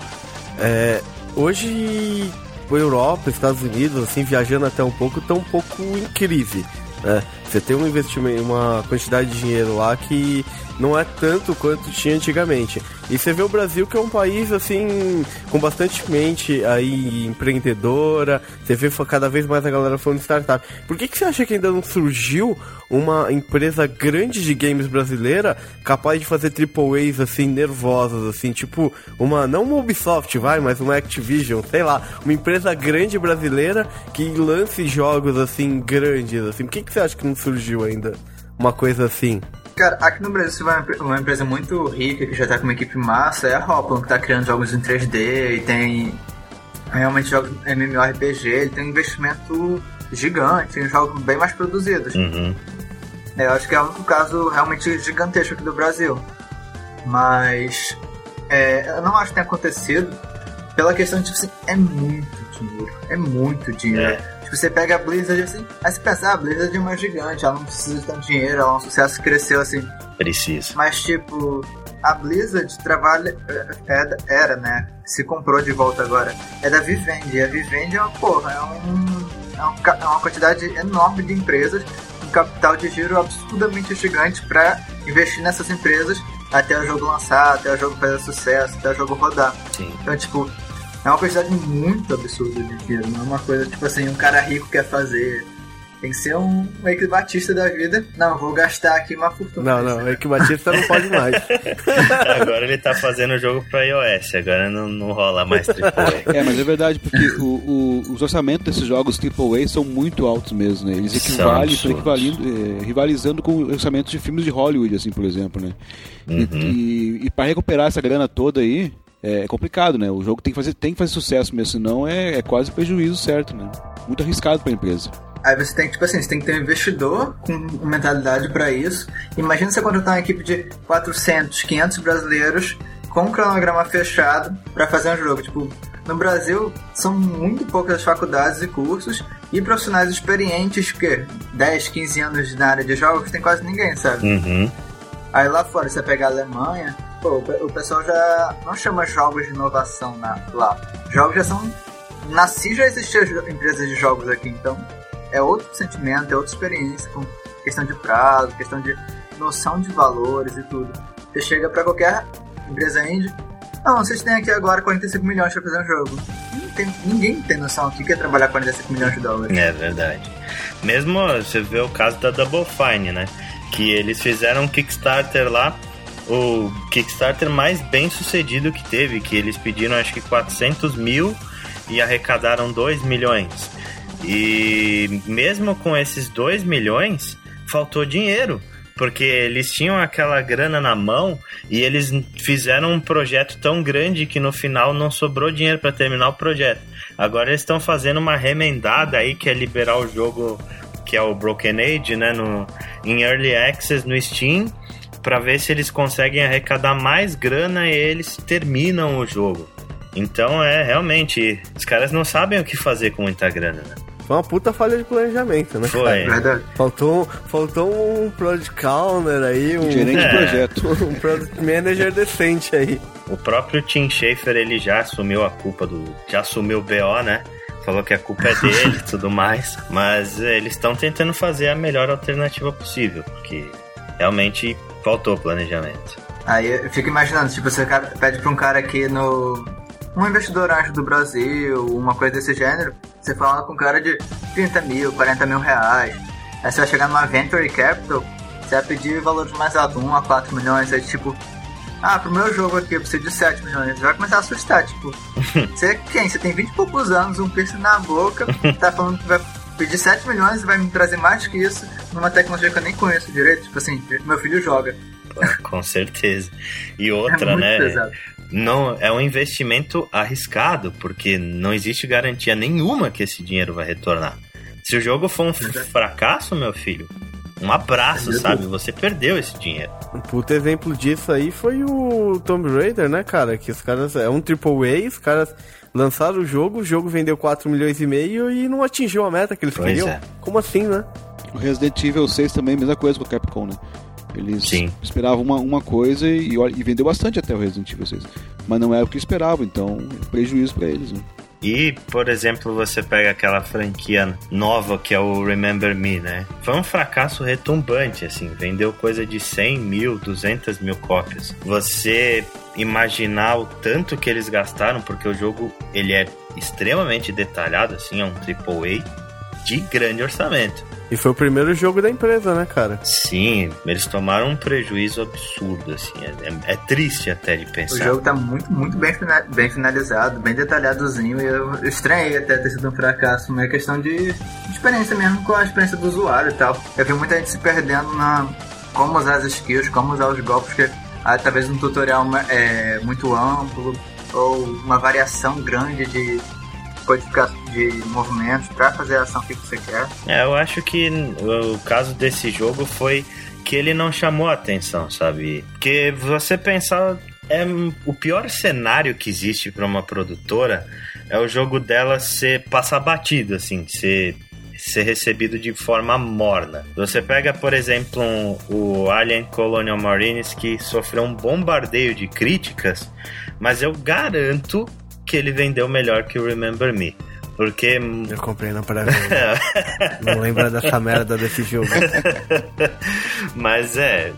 É, hoje, Europa, Estados Unidos, assim, viajando até um pouco, estão um pouco em crise. Né? Você tem um investimento, uma quantidade de dinheiro lá que não é tanto quanto tinha antigamente. E você vê o Brasil que é um país assim com bastante mente aí empreendedora. Você vê cada vez mais a galera falando de startup. Por que, que você acha que ainda não surgiu uma empresa grande de games brasileira capaz de fazer triple A's assim nervosas assim, tipo uma não uma Ubisoft, vai, mas uma Activision, sei lá, uma empresa grande brasileira que lance jogos assim grandes assim. Por que, que você acha que não surgiu ainda uma coisa assim? Cara, aqui no Brasil, se vai uma empre- uma empresa muito rica, que já tá com uma equipe massa, é a Hoplon, que tá criando jogos em 3D e tem realmente jogos MMORPG, ele tem um investimento gigante, tem jogos bem mais produzidos. Uhum. É, eu acho que é o único caso realmente gigantesco aqui do Brasil. Mas é, eu não acho que tenha acontecido pela questão de, tipo assim, é muito dinheiro. É muito dinheiro. É. Tipo, você pega a Blizzard assim, aí você pensa, ah, a Blizzard é uma gigante, ela não precisa de tanto dinheiro, ela é um sucesso que cresceu assim. Precisa. Mas, tipo, a Blizzard trabalha. é- era, né? Se comprou de volta agora. É da Vivendi. A Vivendi é uma porra, é, um, é, um é uma quantidade enorme de empresas, um capital de giro absurdamente gigante pra investir nessas empresas até o jogo lançar, até o jogo fazer sucesso, até o jogo rodar. Sim. Então, tipo, é uma quantidade muito absurda de dinheiro. Não é uma coisa, tipo assim, um cara rico quer fazer. Tem que ser um, um Eike Batista da vida. Não, vou gastar aqui uma fortuna. Não, não, Eike Batista não pode mais. agora ele tá fazendo o jogo pra iOS, agora não, não rola mais AAA. É, mas é verdade, porque o, o, os orçamentos desses jogos AAA são muito altos mesmo, né? Eles equivalem, estão equivalindo, é, rivalizando com orçamentos de filmes de Hollywood, assim, por exemplo, né? Uhum. E, e, e para recuperar essa grana toda aí, é complicado, né? O jogo tem que fazer, tem que fazer sucesso mesmo, senão é, é quase prejuízo certo, né? Muito arriscado para a empresa. Aí você tem que, tipo assim, você tem que ter um investidor com mentalidade para isso. Imagina você contratar uma equipe de 400, 500 brasileiros com um cronograma fechado para fazer um jogo. Tipo, no Brasil são muito poucas faculdades e cursos e profissionais experientes que 10, 15 anos na área de jogos tem quase ninguém, sabe? Uhum. Aí lá fora, você pega a Alemanha, pô, o pessoal já não chama jogos de inovação na, lá. Jogos já são. Nasci já existiam empresas de jogos aqui, então é outro sentimento, é outra experiência, com questão de prazo, questão de noção de valores e tudo. Você chega para qualquer empresa indie, não, vocês têm aqui agora 45 milhões para fazer um jogo. Tem, ninguém tem noção do que é trabalhar 45 milhões de dólares. É verdade. Mesmo você vê o caso da Double Fine, né? Que eles fizeram um Kickstarter lá, o Kickstarter mais bem sucedido que teve, que eles pediram acho que 400 mil e arrecadaram 2 milhões. E mesmo com esses 2 milhões, faltou dinheiro. Porque eles tinham aquela grana na mão e eles fizeram um projeto tão grande que no final não sobrou dinheiro para terminar o projeto. Agora eles estão fazendo uma remendada aí que é liberar o jogo que é o Broken Age, né, no, em Early Access no Steam, para ver se eles conseguem arrecadar mais grana e eles terminam o jogo. Então é realmente, os caras não sabem o que fazer com muita grana, né? Foi uma puta falha de planejamento, né? Foi. Verdade. Faltou, faltou um Project Owner aí, um gerente é. de projeto. um Product Manager decente aí. O próprio Tim Schafer, ele já assumiu a culpa do. Já assumiu o BO, né? Falou que a culpa é dele e tudo mais. Mas eles estão tentando fazer a melhor alternativa possível, porque realmente faltou planejamento. Aí eu fico imaginando, tipo, você pede pra um cara aqui no um investidor anjo do Brasil, uma coisa desse gênero, você fala com um cara de 30 mil, 40 mil reais. Aí você vai chegar numa Venture Capital, você vai pedir valores mais altos, 1 a 4 milhões, aí tipo, ah, pro meu jogo aqui eu preciso de 7 milhões. Você vai começar a assustar, tipo, você é quem? Você tem 20 e poucos anos, um piercing na boca, tá falando que vai pedir 7 milhões e vai me trazer mais que isso numa tecnologia que eu nem conheço direito. Tipo assim, meu filho joga. Com certeza. E outra, é né? Pesado não é um investimento arriscado, porque não existe garantia nenhuma que esse dinheiro vai retornar. Se o jogo for um fracasso, meu filho, um abraço, sabe? Você perdeu esse dinheiro. Um puto exemplo disso aí foi o Tomb Raider, né, cara? Que os caras. É um AAA, os caras lançaram o jogo, o jogo vendeu 4 milhões e meio e não atingiu a meta que eles pois queriam. É. Como assim, né? O Resident Evil 6 também, mesma coisa com o Capcom, né? Eles Sim. esperavam uma, uma coisa e, e, vendeu bastante até o Resident Evil 6. Mas não era o que esperavam, então prejuízo para eles. Né? E, por exemplo, você pega aquela franquia nova que é o Remember Me, né? Foi um fracasso retumbante, assim. Vendeu coisa de 100 mil, 200 mil cópias. Você imaginar o tanto que eles gastaram, porque o jogo ele é extremamente detalhado, assim, é um AAA de grande orçamento. E foi o primeiro jogo da empresa, né, cara? Sim, eles tomaram um prejuízo absurdo, assim. É, é, é triste até de pensar. O jogo tá muito, muito bem, bem finalizado, bem detalhadozinho. E eu, estranhei até ter sido um fracasso, mas é questão de experiência mesmo com a experiência do usuário e tal. Eu vi muita gente se perdendo na como usar as skills, como usar os golpes, que através de um tutorial é, muito amplo ou uma variação grande de codificação de movimentos para fazer a ação que você quer. É, eu acho que o caso desse jogo foi que ele não chamou a atenção, sabe? Porque você pensar é o pior cenário que existe para uma produtora é o jogo dela ser passar batido assim, ser ser recebido de forma morna. Você pega, por exemplo, um, o Alien Colonial Marines que sofreu um bombardeio de críticas, mas eu garanto que ele vendeu melhor que o Remember Me. Porque. Eu comprei na Paraná. não lembra dessa merda desse jogo. Mas é.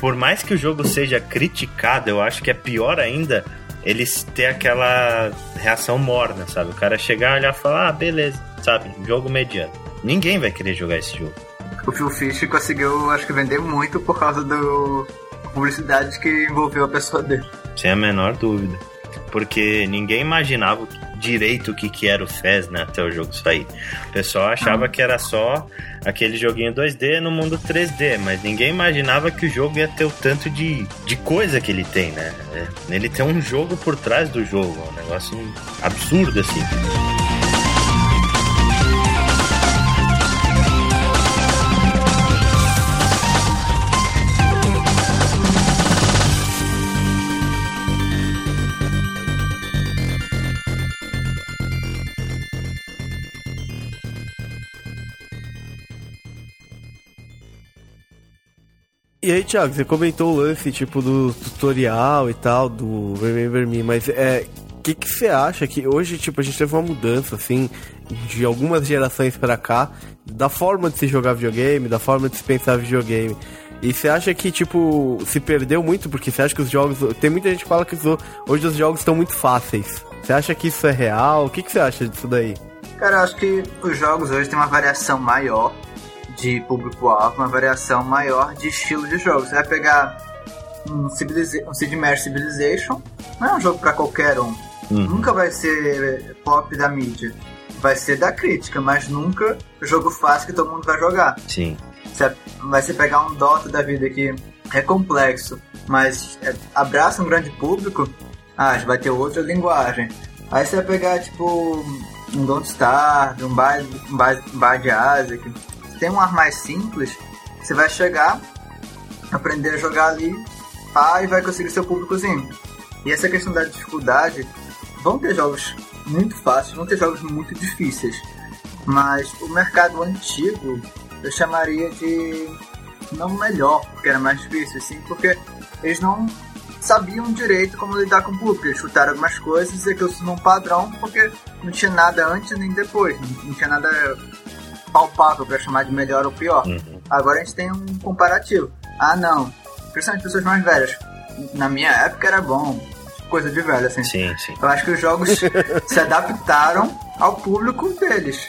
Por mais que o jogo seja criticado, eu acho que é pior ainda eles ter aquela reação morna, sabe? O cara chegar, olhar e falar, ah, beleza, sabe? Jogo mediano. ninguém vai querer jogar esse jogo. O Phil Fish conseguiu, acho que, vender muito por causa do publicidade que envolveu a pessoa dele. Sem a menor dúvida. Porque ninguém imaginava direito o que, que era o FES, né, até o jogo sair. O pessoal achava que era só aquele joguinho 2D no mundo 3D, mas ninguém imaginava que o jogo ia ter o tanto de, de coisa que ele tem, né? É, ele tem um jogo por trás do jogo, um negócio absurdo assim. E aí, Thiago, você comentou o lance, tipo, do tutorial e tal, do Remember Me, mas é. O que, que você acha que hoje, tipo, a gente teve uma mudança, assim, de algumas gerações para cá, da forma de se jogar videogame, da forma de se pensar videogame. E você acha que, tipo, se perdeu muito? Porque você acha que os jogos. Tem muita gente que fala que hoje os jogos estão muito fáceis. Você acha que isso é real? O que, que você acha disso daí? Cara, eu acho que os jogos hoje têm uma variação maior de público-alvo, uma variação maior de estilo de jogo. Você vai pegar um, Civiliza um Sid Civilization, não é um jogo para qualquer um. Uhum. Nunca vai ser pop da mídia. Vai ser da crítica, mas nunca jogo fácil que todo mundo vai jogar. Sim. Você vai ser pegar um Dota da vida que é complexo, mas é, abraça um grande público, ah, vai ter outra linguagem. Aí você vai pegar, tipo, um Don't Starve, um Bar, um bar, um bar de Isaac, tem um ar mais simples, você vai chegar, aprender a jogar ali, pá, e vai conseguir seu públicozinho. E essa questão da dificuldade, vão ter jogos muito fáceis, vão ter jogos muito difíceis. Mas o mercado antigo eu chamaria de não melhor, porque era mais difícil, sim, porque eles não sabiam direito como lidar com o público. Eles chutaram algumas coisas e aquilo se num padrão, porque não tinha nada antes nem depois, não tinha nada palpável para chamar de melhor ou pior. Uhum. Agora a gente tem um comparativo. Ah, não. Principalmente pessoas mais velhas. Na minha época era bom. Coisa de velho, assim. Sim, sim. Eu acho que os jogos se adaptaram ao público deles.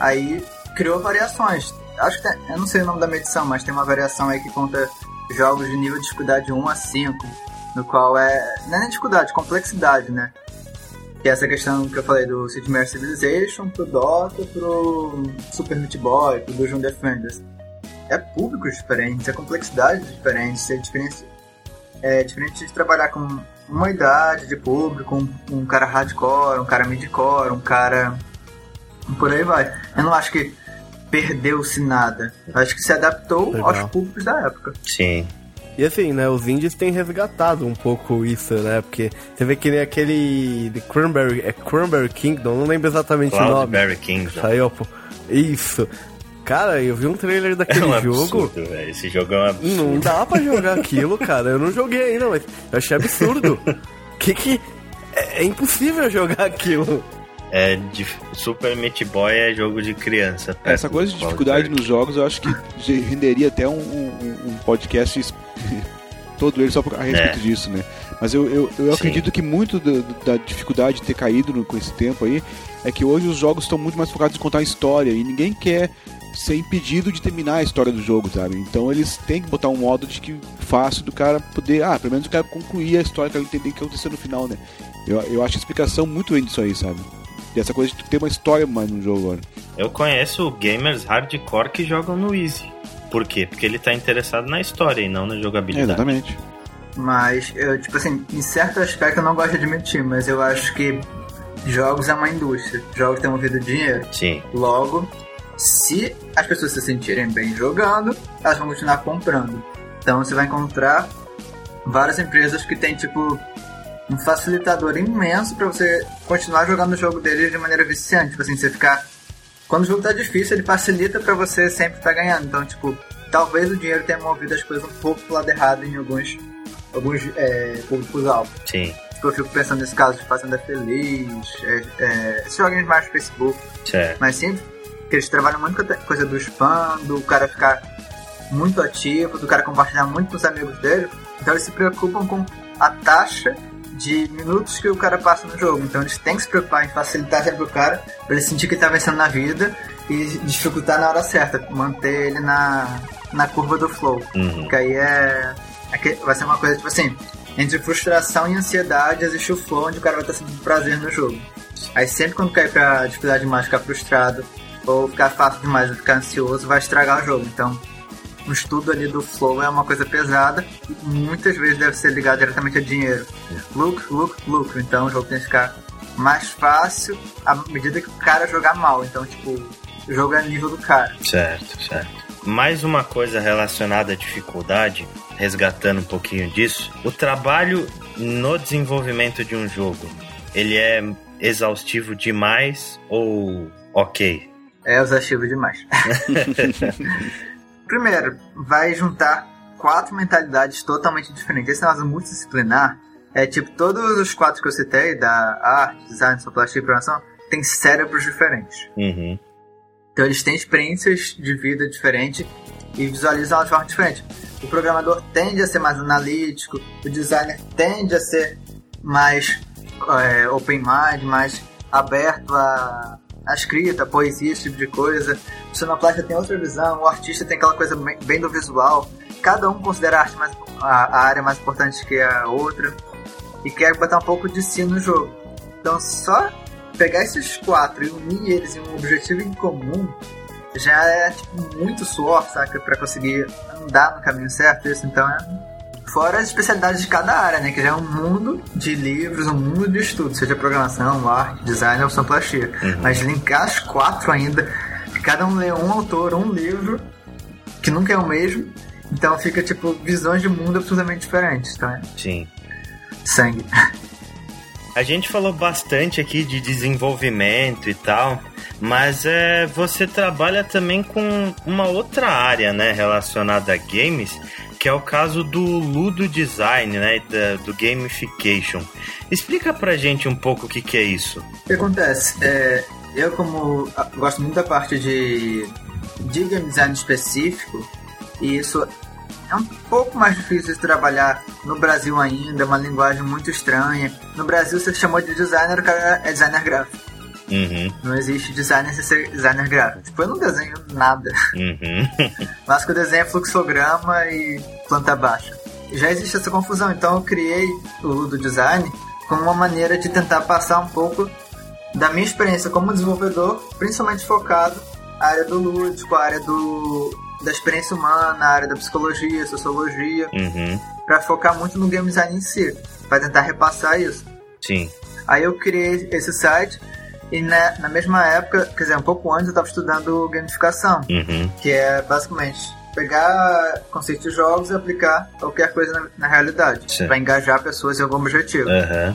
Aí criou variações. Acho que tem, eu não sei o nome da medição, mas tem uma variação aí que conta jogos de nível de dificuldade 1 a 5, no qual é. Não é nem dificuldade, complexidade, né? Que é essa questão que eu falei do Sid Meier Civilization pro Dota, pro Super Meat Boy, pro Dungeon Defenders. É públicos diferentes, é complexidades diferentes, é diferente, é diferente de trabalhar com uma idade de público, um, um cara hardcore, um cara midcore, um cara. Por aí vai. Eu não acho que perdeu-se nada. Eu acho que se adaptou Legal. aos públicos da época. Sim. E assim, né, os indies têm resgatado um pouco isso, né? Porque você vê que nem aquele The Cranberry, é Cranberry Kingdom, não lembro exatamente o nome. Cranberry Kingdom. Saiu, pô. Isso. Cara, eu vi um trailer daquele é um jogo. Absurdo, Esse jogo é um absurdo. Não dá pra jogar aquilo, cara. Eu não joguei ainda, mas eu achei absurdo. que que. É, é impossível jogar aquilo. É, Super Meat Boy é jogo de criança. Essa coisa de dificuldade nos jogos, eu acho que renderia até um, um, um podcast todo ele só a respeito é. disso, né? Mas eu, eu, eu acredito que muito da, da, dificuldade de ter caído no, com esse tempo aí é que hoje os jogos estão muito mais focados em contar a história e ninguém quer ser impedido de terminar a história do jogo, sabe? Então eles têm que botar um modo de que fácil do cara poder, ah, pelo menos o cara concluir a história, que entender o que aconteceu no final, né? Eu, eu acho a explicação muito bem disso aí, sabe? Dessa coisa de ter uma história mais no jogo agora. Eu conheço gamers hardcore que jogam no Easy. Por quê? Porque ele tá interessado na história e não na jogabilidade. Exatamente. Mas, eu, tipo assim, em certo aspecto eu não gosto de admitir, mas eu acho que jogos é uma indústria. Jogos têm movido dinheiro. Sim. Logo, se as pessoas se sentirem bem jogando, elas vão continuar comprando. Então você vai encontrar várias empresas que têm, tipo, um facilitador imenso para você continuar jogando o jogo deles de maneira viciante. Tipo assim, você ficar quando o jogo tá difícil, ele facilita para você sempre estar tá ganhando. Então, tipo, talvez o dinheiro tenha movido as coisas um pouco pro lado errado em alguns, alguns é, públicos-alvo. Sim. Tipo, eu fico pensando nesse caso de Fazenda Feliz, é, é, esses joguinhos mais no Facebook. Certo. Mas sim, que eles trabalham muito com a coisa do spam, do cara ficar muito ativo, do cara compartilhar muito com os amigos dele. Então eles se preocupam com a taxa de minutos que o cara passa no jogo. Então eles têm que se preocupar em facilitar sempre o cara, pra ele sentir que ele tá vencendo na vida e dificultar na hora certa, manter ele na, na curva do flow. Uhum. Que aí é, é vai ser uma coisa tipo assim, entre frustração e ansiedade existe o flow onde o cara vai estar sentindo prazer no jogo. Aí sempre quando cair pra dificuldade demais, ficar frustrado, ou ficar fácil demais, ou ficar ansioso, vai estragar o jogo. Então, o estudo ali do flow é uma coisa pesada e muitas vezes deve ser ligado diretamente a dinheiro. Lucro, lucro, lucro. Então o jogo tem que ficar mais fácil à medida que o cara jogar mal. Então, tipo, o jogo é nível do cara. Certo, certo. Mais uma coisa relacionada à dificuldade, resgatando um pouquinho disso, o trabalho no desenvolvimento de um jogo, ele é exaustivo demais ou ok? É exaustivo demais. Primeiro, vai juntar quatro mentalidades totalmente diferentes. Esse negócio multidisciplinar é tipo, todos os quatro que eu citei, da arte, design, sonoplastia e programação, tem cérebros diferentes. Uhum. Então eles têm experiências de vida diferentes e visualizam de forma diferente. O programador tende a ser mais analítico, o designer tende a ser mais é, open mind, mais aberto a, a escrita, a poesia, esse tipo de coisa. O sonoplasta tem outra visão, o artista tem aquela coisa bem, do visual. Cada um considera a, arte mais, a, a área mais importante que a outra e quer botar um pouco de si no jogo. Então só pegar esses quatro e unir eles em um objetivo em comum já é tipo, muito suor, saca? Pra conseguir andar no caminho certo. Isso então é. Fora as especialidades de cada área, né? Que já é um mundo de livros, um mundo de estudo, seja programação, arte, design ou sonoplastia. Uhum. Mas linkar as quatro ainda, cada um lê um autor, um livro, que nunca é o mesmo. Então fica tipo visões de mundo absolutamente diferentes, então é Sim. sangue. A gente falou bastante aqui de desenvolvimento e tal, mas é, você trabalha também com uma outra área, né, relacionada a games, que é o caso do ludo design, né, da, do gamification. Explica pra gente um pouco o que, que é isso. O que acontece? É, eu, como gosto muito da parte de, de game design específico, e isso é um pouco mais difícil de trabalhar no Brasil ainda, é uma linguagem muito estranha. No Brasil, você chamou de designer, o cara é designer gráfico. Uhum, Não existe designer ser designer gráfico. Tipo, eu não desenho nada. uhum, Mas que eu desenho é fluxograma e planta baixa. Já existe essa confusão, então eu criei o Ludo Design como uma maneira de tentar passar um pouco da minha experiência como desenvolvedor, principalmente focado na área do lúdico, a área do, da experiência humana, a área da psicologia, sociologia, uhum, para focar muito no game design em si, para tentar repassar isso. sim, Aí eu criei esse site e na, na mesma época, quer dizer, um pouco antes eu estava estudando gamificação uhum, que é basicamente pegar conceitos de jogos e aplicar qualquer coisa na, na realidade, para engajar pessoas em algum objetivo. aham,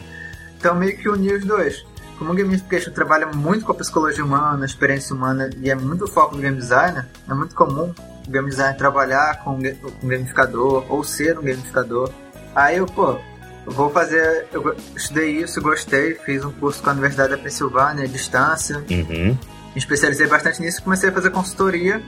Então meio que unir os dois. Como o gamification trabalha muito com a psicologia humana, a experiência humana e é muito foco do game designer, é muito comum o game designer trabalhar com, com gamificador ou ser um gamificador. Aí eu, pô, vou fazer, eu estudei isso, gostei, fiz um curso com a Universidade da Pensilvânia, à distância, uhum, me especializei bastante nisso e comecei a fazer consultoria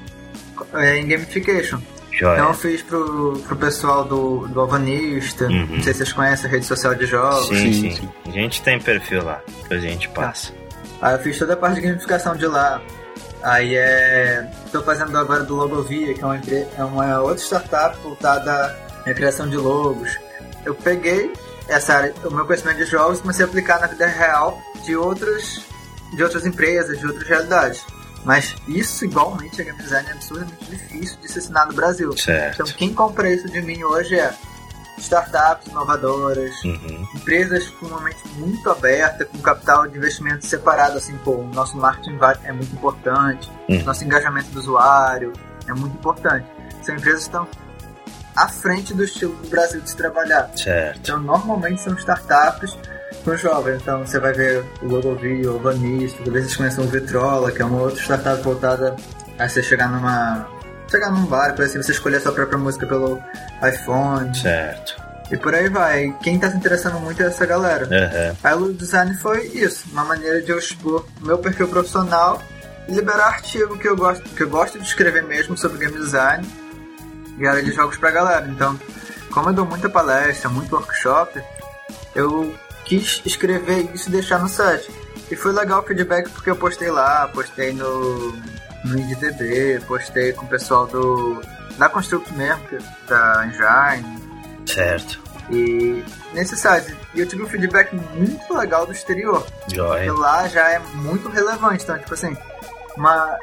é, em gamification. joia. Então eu fiz pro, pro pessoal do, do Alvanista, Uhum. não sei se vocês conhecem a rede social de jogos. Sim, Sim, sim. A gente tem perfil lá, que a gente passa. Aí eu fiz toda a parte de gamificação de lá. Aí é. Tô fazendo agora do Logovia, que é uma, é uma outra startup voltada à criação de logos. Eu peguei essa área, o meu conhecimento de jogos e comecei a aplicar na vida real de outras, de outras empresas, de outras realidades. Mas isso, igualmente, a game design é absurdamente difícil de se ensinar no Brasil. Certo. Então, quem compra isso de mim hoje é startups inovadoras, Uhum, empresas com uma mente muito aberta, com capital de investimento separado, assim, pô, o nosso marketing é muito importante, Uhum. nosso engajamento do usuário é muito importante. São empresas que estão à frente do estilo do Brasil de se trabalhar. certo. Então, normalmente são startups com jovens. Então, você vai ver o Logovio, o Urbanista, talvez vocês conheçam o Vitrola, que é uma outra startup voltada a você chegar numa... Chegar num bar, por assim, você escolher a sua própria música pelo iPhone. Certo. E por aí vai. Quem tá se interessando muito é essa galera. Aham. Aí o design foi isso, uma maneira de eu expor meu perfil profissional e liberar artigo que eu gosto, que eu gosto de escrever mesmo sobre game design e área de jogos pra galera. Então, como eu dou muita palestra, muito workshop, eu quis escrever isso e deixar no site. E foi legal o feedback porque eu postei lá, postei no, no IndDB, postei com o pessoal do da Construct mesmo, da Engine. Certo. E nesse site, eu tive um feedback muito legal do exterior. Joia. Que lá já é muito relevante. Então, tipo assim, uma,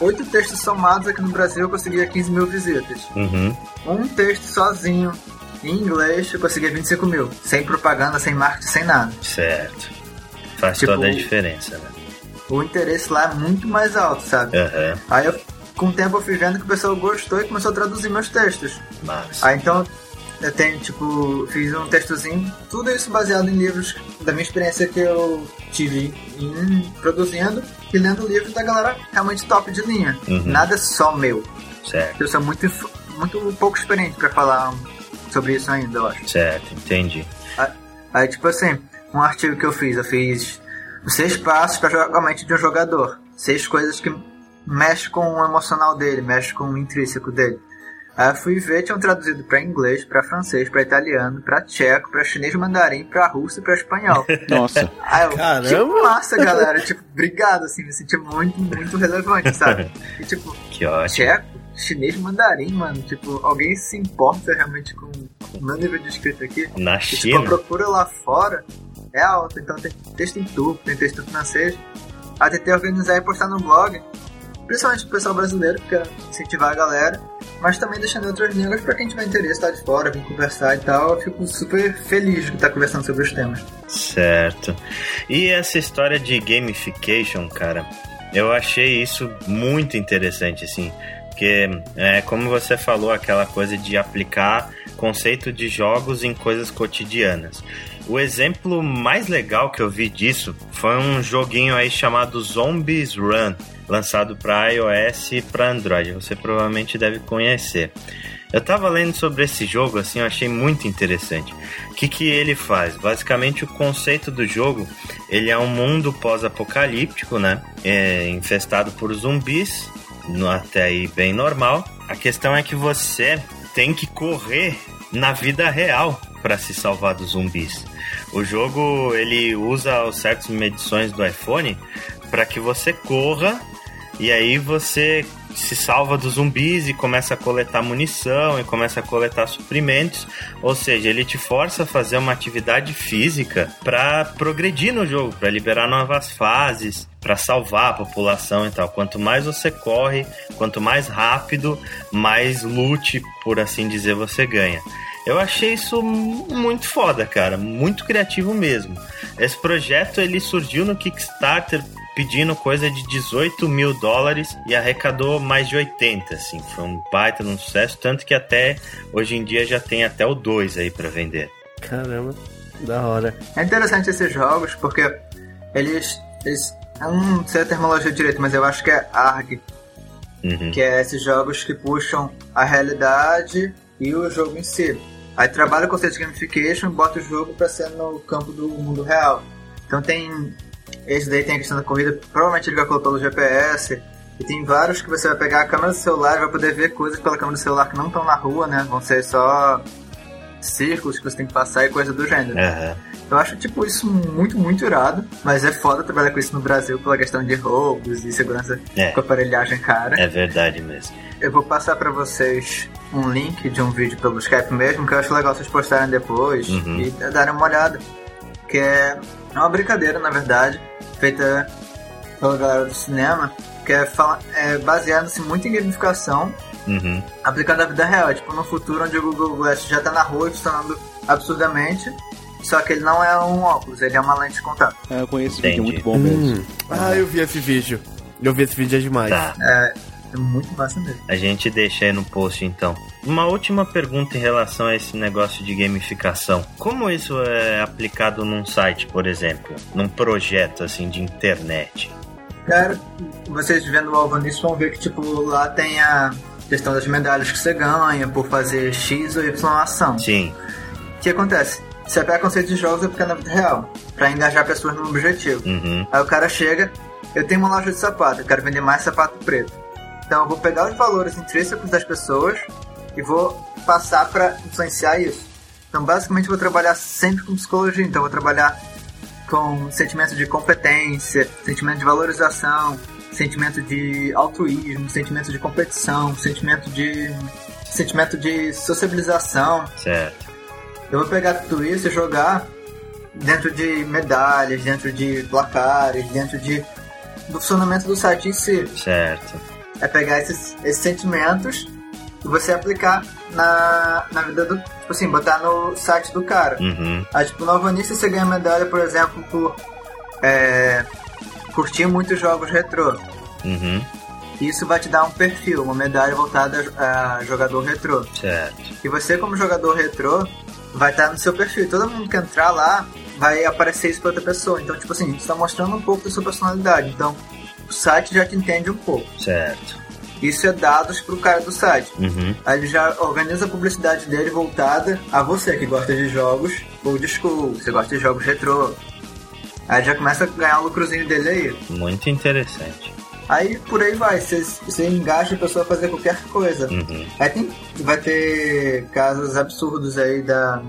oito textos somados aqui no Brasil eu conseguia 15 mil visitas. Uhum. Um texto sozinho em inglês eu conseguia 25 mil. Sem propaganda, sem marketing, sem nada. Certo. Faz Tipo, toda a diferença, né? O interesse lá é muito mais alto, sabe? Aham. Aí eu, com o tempo eu fui vendo que o pessoal gostou e começou a traduzir meus textos. Massa. Aí então eu tenho, tipo, fiz um textozinho, tudo isso baseado em livros da minha experiência que eu tive em produzindo e lendo livros da galera realmente top de linha. Uhum. Nada só meu. Certo, Eu sou muito, muito pouco experiente pra falar sobre isso ainda, eu acho. certo, entendi. Aí, tipo assim, um artigo que eu fiz, eu fiz seis passos para jogar a mente de um jogador. Seis coisas que mexem com o emocional dele, mexem com o intrínseco dele. Aí eu fui ver, tinham traduzido para inglês, para francês, para italiano, para tcheco, para chinês mandarim, para russo e para espanhol. Nossa. Aí eu, Caramba! que massa, galera. tipo, obrigado, assim, me senti muito, muito relevante, sabe? E tipo, Que ótimo. tcheco, chinês mandarim, mano. Tipo, alguém se importa realmente com o meu nível de escrita aqui? Na E, tipo, a China? procura lá fora é alta, então tem texto em turco, tem texto em francês. Aí tentei organizar e postar no blog, principalmente pro pessoal brasileiro, porque incentivar a galera, mas também deixando outras línguas pra quem tiver interesse, tá de fora, vir conversar e tal. Eu fico super feliz de estar conversando sobre os temas. Certo. E essa história de gamification, cara, eu achei isso muito interessante, assim. Porque, é, como você falou, aquela coisa de aplicar conceito de jogos em coisas cotidianas. O exemplo mais legal que eu vi disso foi um joguinho aí chamado Zombies Run, lançado para iOS e para Android. Você provavelmente deve conhecer. Eu tava lendo sobre esse jogo, assim, eu achei muito interessante. O que, que ele faz? Basicamente, o conceito do jogo, ele é um mundo pós-apocalíptico, né? É, infestado por zumbis, até aí bem normal. A questão é que você tem que correr na vida real para se salvar dos zumbis. O jogo, ele usa as certas medições do iPhone para que você corra e aí você se salva dos zumbis e começa a coletar munição e começa a coletar suprimentos. Ou seja, ele te força a fazer uma atividade física para progredir no jogo, para liberar novas fases, para salvar a população e tal. Quanto mais você corre, quanto mais rápido, mais loot, por assim dizer, você ganha. Eu achei isso muito foda, cara, muito criativo mesmo. Esse projeto ele surgiu no Kickstarter pedindo coisa de 18 mil dólares e arrecadou mais de 80, assim. Foi um baita de um sucesso, tanto que até hoje em dia já tem até o 2 aí para vender. Caramba, da hora. É interessante esses jogos porque eles. eles eu não sei a terminologia direito, mas eu acho que é ARG, Uhum. que é esses jogos que puxam a realidade e o jogo em si. Aí trabalha com o conceito de gamification e bota o jogo para ser no campo do mundo real. Então tem. Esse daí tem a questão da corrida, provavelmente ele vai colocar pelo GPS. E tem vários que você vai pegar a câmera do celular e vai poder ver coisas pela câmera do celular que não estão na rua, né? Vão ser só círculos que você tem que passar e coisa do gênero. Aham. Eu acho, tipo, isso muito, muito irado. Mas é foda trabalhar com isso no Brasil pela questão de roubos e segurança É. com aparelhagem cara. É verdade mesmo. Eu vou passar pra vocês um link de um vídeo pelo Skype mesmo, que eu acho legal vocês postarem depois Uhum. e darem uma olhada. Que é uma brincadeira, na verdade, feita pela galera do cinema, que é, fala- é baseada-se muito em gamificação Uhum. aplicando na vida real. É, Tipo, no futuro onde o Google Glass já tá na rua funcionando absurdamente, só que ele não é um óculos, ele é uma lente de contato. É, eu conheço esse vídeo, é muito bom mesmo. Hum. Ah, eu vi esse vídeo. Eu vi esse vídeo é demais. Tá. É muito massa mesmo. A gente deixa aí no post então. Uma última pergunta em relação a esse negócio de gamificação. Como isso é aplicado num site, por exemplo? Num projeto assim de internet? Cara, vocês vendo o Alvo nisso vão ver que, tipo, lá tem a questão das medalhas que você ganha por fazer X ou Y ação. Sim. O que acontece? Você pega conceito de jogos e aplica na vida real, pra engajar pessoas no objetivo. Uhum. Aí o cara chega, eu tenho uma loja de sapato, eu quero vender mais sapato preto. Então eu vou pegar os valores intrínsecos das pessoas e vou passar pra influenciar isso. Então basicamente eu vou trabalhar sempre com psicologia, então eu vou trabalhar com sentimento de competência, sentimento de valorização, sentimento de altruísmo, sentimento de competição, sentimento de sentimento de sociabilização. Certo. Eu vou pegar tudo isso e jogar dentro de medalhas, dentro de placares, dentro de do funcionamento do site em si. Certo. É pegar esses, esses sentimentos e você aplicar na, na vida do. Tipo assim, botar no site do cara. Uhum. Aí, tipo, no Alvanista você ganha medalha, por exemplo, por é, curtir muitos jogos retrô. Uhum. Isso vai te dar um perfil, uma medalha voltada a, a jogador retrô. Certo. E você, como jogador retrô, vai estar no seu perfil. Todo mundo que entrar lá vai aparecer isso para outra pessoa. Então, tipo assim, você está mostrando um pouco da sua personalidade. Então, o site já te entende um pouco. Certo. Isso é dados pro cara do site. Uhum. Aí ele já organiza a publicidade dele voltada a você que gosta de jogos old school, você gosta de jogos retrô. Aí já começa a ganhar o lucrozinho dele aí. Muito interessante. Aí por aí vai, você, você engaja a pessoa a fazer qualquer coisa. Uhum. Aí tem, vai ter casos absurdos aí da.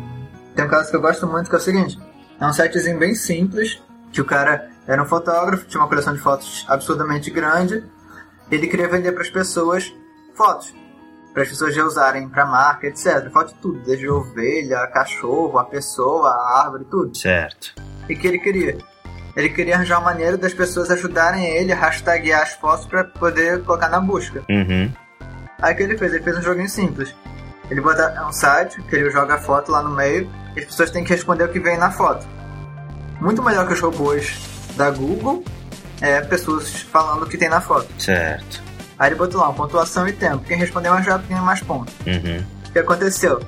Tem um caso que eu gosto muito que é o seguinte: é um sitezinho bem simples, que o cara era um fotógrafo, tinha uma coleção de fotos absurdamente grande. Ele queria vender para as pessoas fotos, para as pessoas já usarem para marca, etc. Foto de tudo, desde ovelha, cachorro, a pessoa, a árvore, tudo. Certo. E que ele queria? Ele queria arranjar uma maneira das pessoas ajudarem ele a hashtaguear as fotos para poder colocar na busca. Uhum. Aí o que ele fez? Ele fez um joguinho simples. Ele bota um site, que ele joga a foto lá no meio, e as pessoas têm que responder o que vem na foto. Muito melhor que os robôs da Google, é pessoas falando o que tem na foto. Certo. Aí ele botou lá uma pontuação e tempo. Quem responder mais rápido ganha mais pontos. Uhum. O que aconteceu?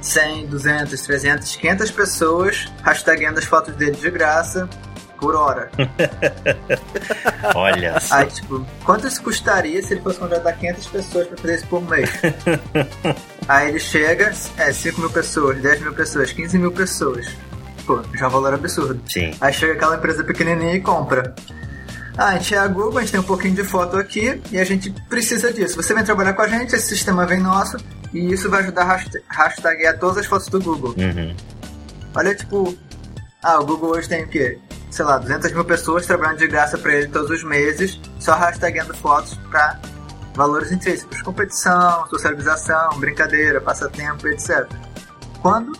100, 200, 300, 500 pessoas hashtagueando as fotos dele de graça por hora. Olha só. Aí, tipo, quanto isso custaria se ele fosse contratar 500 pessoas pra fazer isso por mês? Aí ele chega, é 5 mil pessoas, 10 mil pessoas, 15 mil pessoas. Pô, já é um valor absurdo. Sim. Aí chega aquela empresa pequenininha e compra. Ah, a gente é a Google, a gente tem um pouquinho de foto aqui e a gente precisa disso. Você vem trabalhar com a gente, esse sistema vem nosso e isso vai ajudar a hasht- hashtaguear todas as fotos do Google. Uhum. Olha, tipo, ah, o Google hoje tem o quê? Sei lá, 200 mil pessoas trabalhando de graça pra ele todos os meses, só hashtagueando fotos pra valores intrínsecos, competição, socialização, brincadeira, passatempo, etc. Quando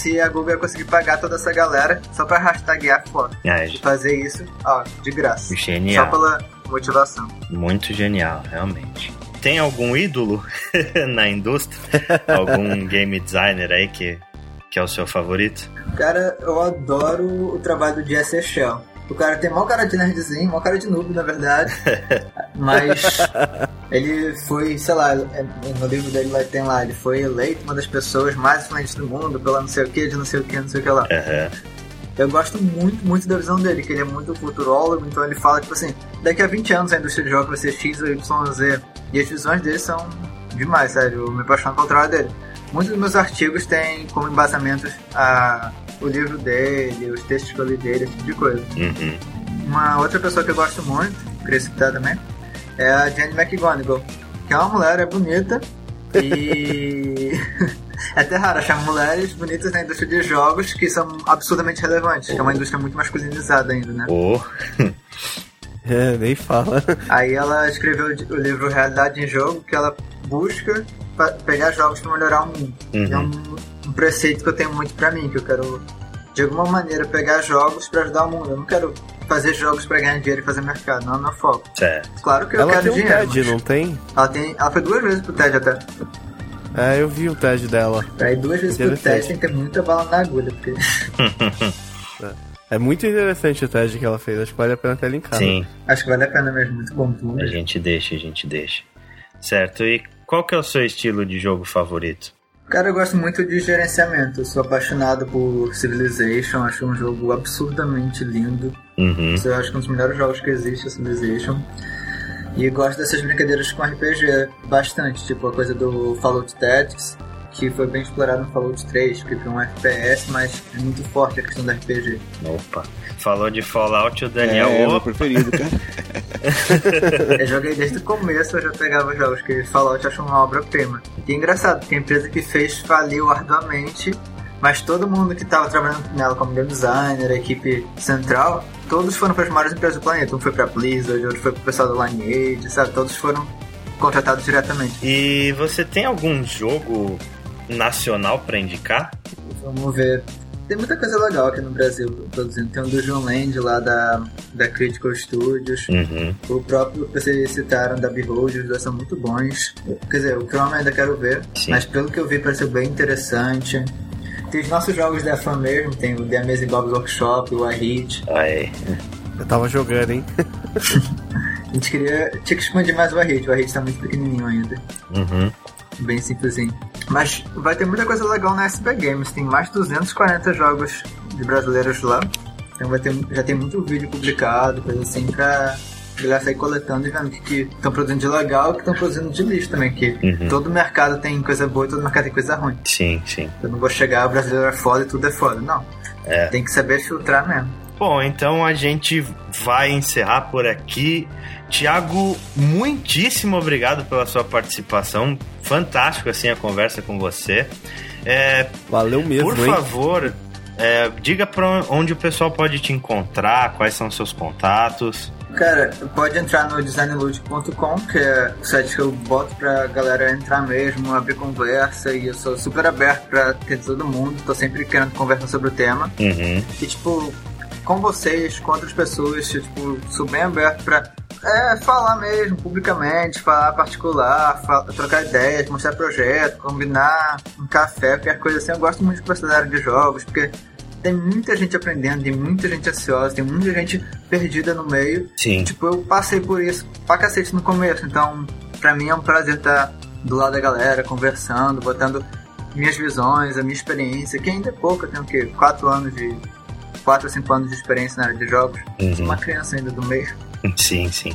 se a Google ia conseguir pagar toda essa galera só pra hashtaguear foto É, e fazer isso, ó, de graça. Genial. Só pela motivação. muito genial, realmente. Tem algum ídolo na indústria? algum game designer aí que, que é o seu favorito? Cara, eu adoro o trabalho do Jesse Shell. O cara tem mó cara de nerdzinho, mó cara de noob, na verdade. Mas ele foi, sei lá, é- no livro dele vai ter lá, ele foi eleito uma das pessoas mais influentes do mundo pela não sei o que, de não sei o que, não sei o que lá. Aham. Eu gosto muito, muito da visão dele, que ele é muito futurólogo, então ele fala, tipo assim, daqui a 20 anos a indústria de jogos vai ser X ou Y, Z. E as visões dele são demais, sério, eu me apaixono pelo trabalho dele. Muitos dos meus artigos têm como embasamentos a, o livro dele, os textos que eu li dele, esse tipo de coisa. Uhum. Uma outra pessoa que eu gosto muito, queria citar também, é a Jenny McGonigal, que é uma mulher, é bonita e é até raro achar mulheres bonitas na indústria de jogos que são absurdamente relevantes, que é uma indústria muito masculinizada ainda, né? Oh, É, nem fala. Aí ela escreveu o livro Realidade em Jogo, que ela busca pegar jogos para melhorar o mundo. Uhum. É um, um preceito que eu tenho muito pra mim, que eu quero de alguma maneira pegar jogos para ajudar o mundo. Eu não quero fazer jogos para ganhar dinheiro e fazer mercado, não é meu foco. certo. Claro que eu Ela quero tem um dinheiro. TED, mas não tem? ela, tem, ela foi duas vezes pro TED até. É, eu vi o TED dela. Aí duas vezes pro. TED tem que ter muita bala na agulha, porque É muito interessante o TED que ela fez. Acho que vale a pena ter linkado. Sim, acho que vale a pena mesmo, muito bom tudo. a gente deixa, a gente deixa. Certo, e qual que é o seu estilo de jogo favorito? Cara, eu gosto muito de gerenciamento. Eu sou apaixonado por Civilization, acho um jogo absurdamente lindo. Uhum. Eu acho que é um dos melhores jogos que existe, a Civilization. E gosto dessas brincadeiras com RPG bastante, tipo a coisa do Fallout Tactics, que foi bem explorado no Fallout 3, que é um FPS, mas é muito forte a questão do RPG. Opa. Falou de Fallout, o Daniel. é, é meu opa, preferido, cara. Eu joguei desde o começo, eu já pegava jogos que Fallout eu acho uma obra-prima. E é engraçado, porque a empresa que fez faliu arduamente, mas todo mundo que estava trabalhando nela como game designer, equipe central, todos foram para as maiores empresas do planeta. Um foi para Blizzard, outro foi para o pessoal do Lineage, sabe? Todos foram contratados diretamente. E você tem algum jogo nacional para indicar? Vamos ver. Tem muita coisa legal aqui no Brasil produzindo. Tem o Dungeon Land lá da, da Critical Studios. Uhum. O próprio que vocês citaram da Behold, os dois são muito bons. Quer dizer, o Chrome ainda quero ver, Sim. mas pelo que eu vi pareceu bem interessante. Tem os nossos jogos da fã mesmo, tem o The Amazing Bob's Workshop, o iHit. Aí. Eu tava jogando, hein? A gente queria. Tinha que expandir mais o iHit, o iHit tá muito pequenininho ainda. Uhum. Bem simplesinho. Mas vai ter muita coisa legal na SB Games. Tem mais de 240 jogos de brasileiros lá. Então vai ter, já tem muito vídeo publicado, coisa assim, pra galera sair coletando e vendo o que estão produzindo de legal e o que estão produzindo de lixo também. Que Uhum. todo mercado tem coisa boa e todo mercado tem coisa ruim. Sim, sim. Eu não vou chegar, o brasileiro é foda e tudo é foda. Não. É. Tem que saber filtrar mesmo. Bom, então a gente vai encerrar por aqui. Tiago, muitíssimo obrigado pela sua participação. Fantástico assim a conversa com você. É, Valeu mesmo, por hein? favor, é, diga para onde o pessoal pode te encontrar, quais são os seus contatos. Cara, pode entrar no designludic.com, que é o site que eu boto pra galera entrar mesmo, abrir conversa, e eu sou super aberto pra ter todo mundo, tô sempre querendo conversar sobre o tema. Uhum. E, tipo, com vocês, com outras pessoas, tipo, sou bem aberto pra é, falar mesmo, publicamente, falar particular, fa- trocar ideias, mostrar projeto, combinar um café, qualquer coisa assim. Eu gosto muito de conversar da área de jogos, porque tem muita gente aprendendo, tem muita gente ansiosa, tem muita gente perdida no meio. Sim. Tipo, eu passei por isso pra cacete no começo, então pra mim é um prazer estar do lado da galera, conversando, botando minhas visões, a minha experiência, que ainda é pouco, eu tenho o quê? 4 anos de. 4 ou 5 anos de experiência na área de jogos. Uhum. Uma criança ainda do meio. Sim, sim.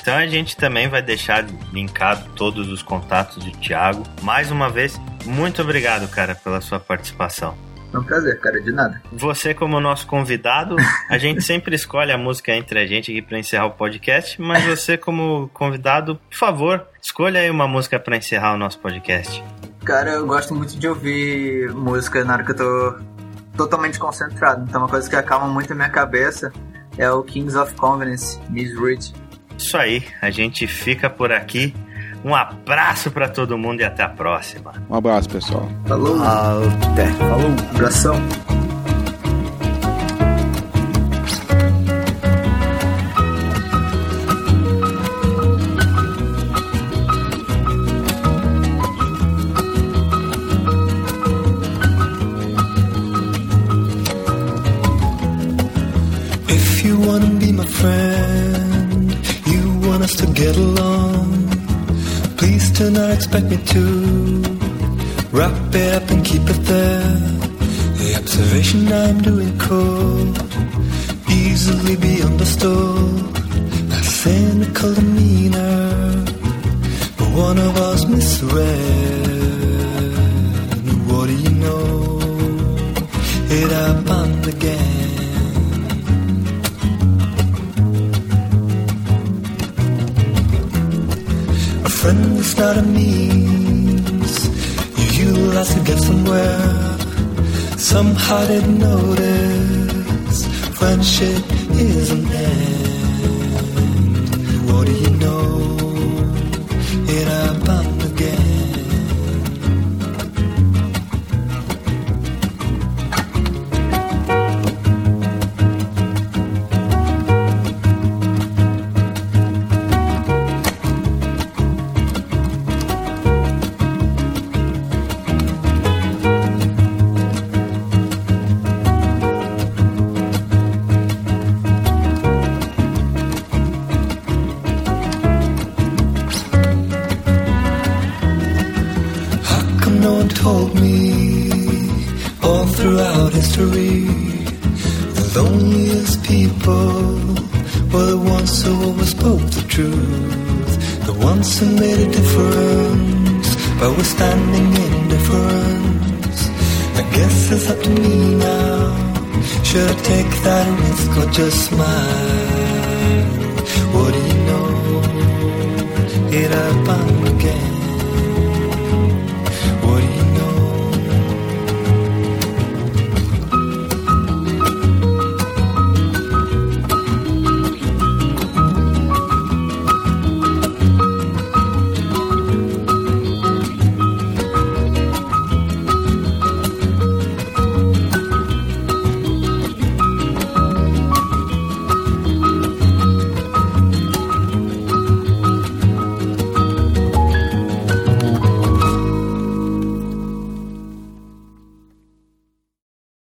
Então a gente também vai deixar linkado todos os contatos do Thiago. Mais uma vez, muito obrigado, cara, pela sua participação. É um prazer, cara, de nada. Você, como nosso convidado, a gente sempre escolhe a música entre a gente aqui para encerrar o podcast, mas você, como convidado, por favor, escolha aí uma música para encerrar o nosso podcast. Cara, eu gosto muito de ouvir música na hora que eu tô totalmente concentrado. Então, uma coisa que acalma muito a minha cabeça é o Kings of Convenience, Miss Reed. Isso aí, a gente fica por aqui. Um abraço para todo mundo e até a próxima. Um abraço, pessoal. Falou, Até. Falou. abração. Expect me to wrap it up and keep it there. The observation I'm doing could easily be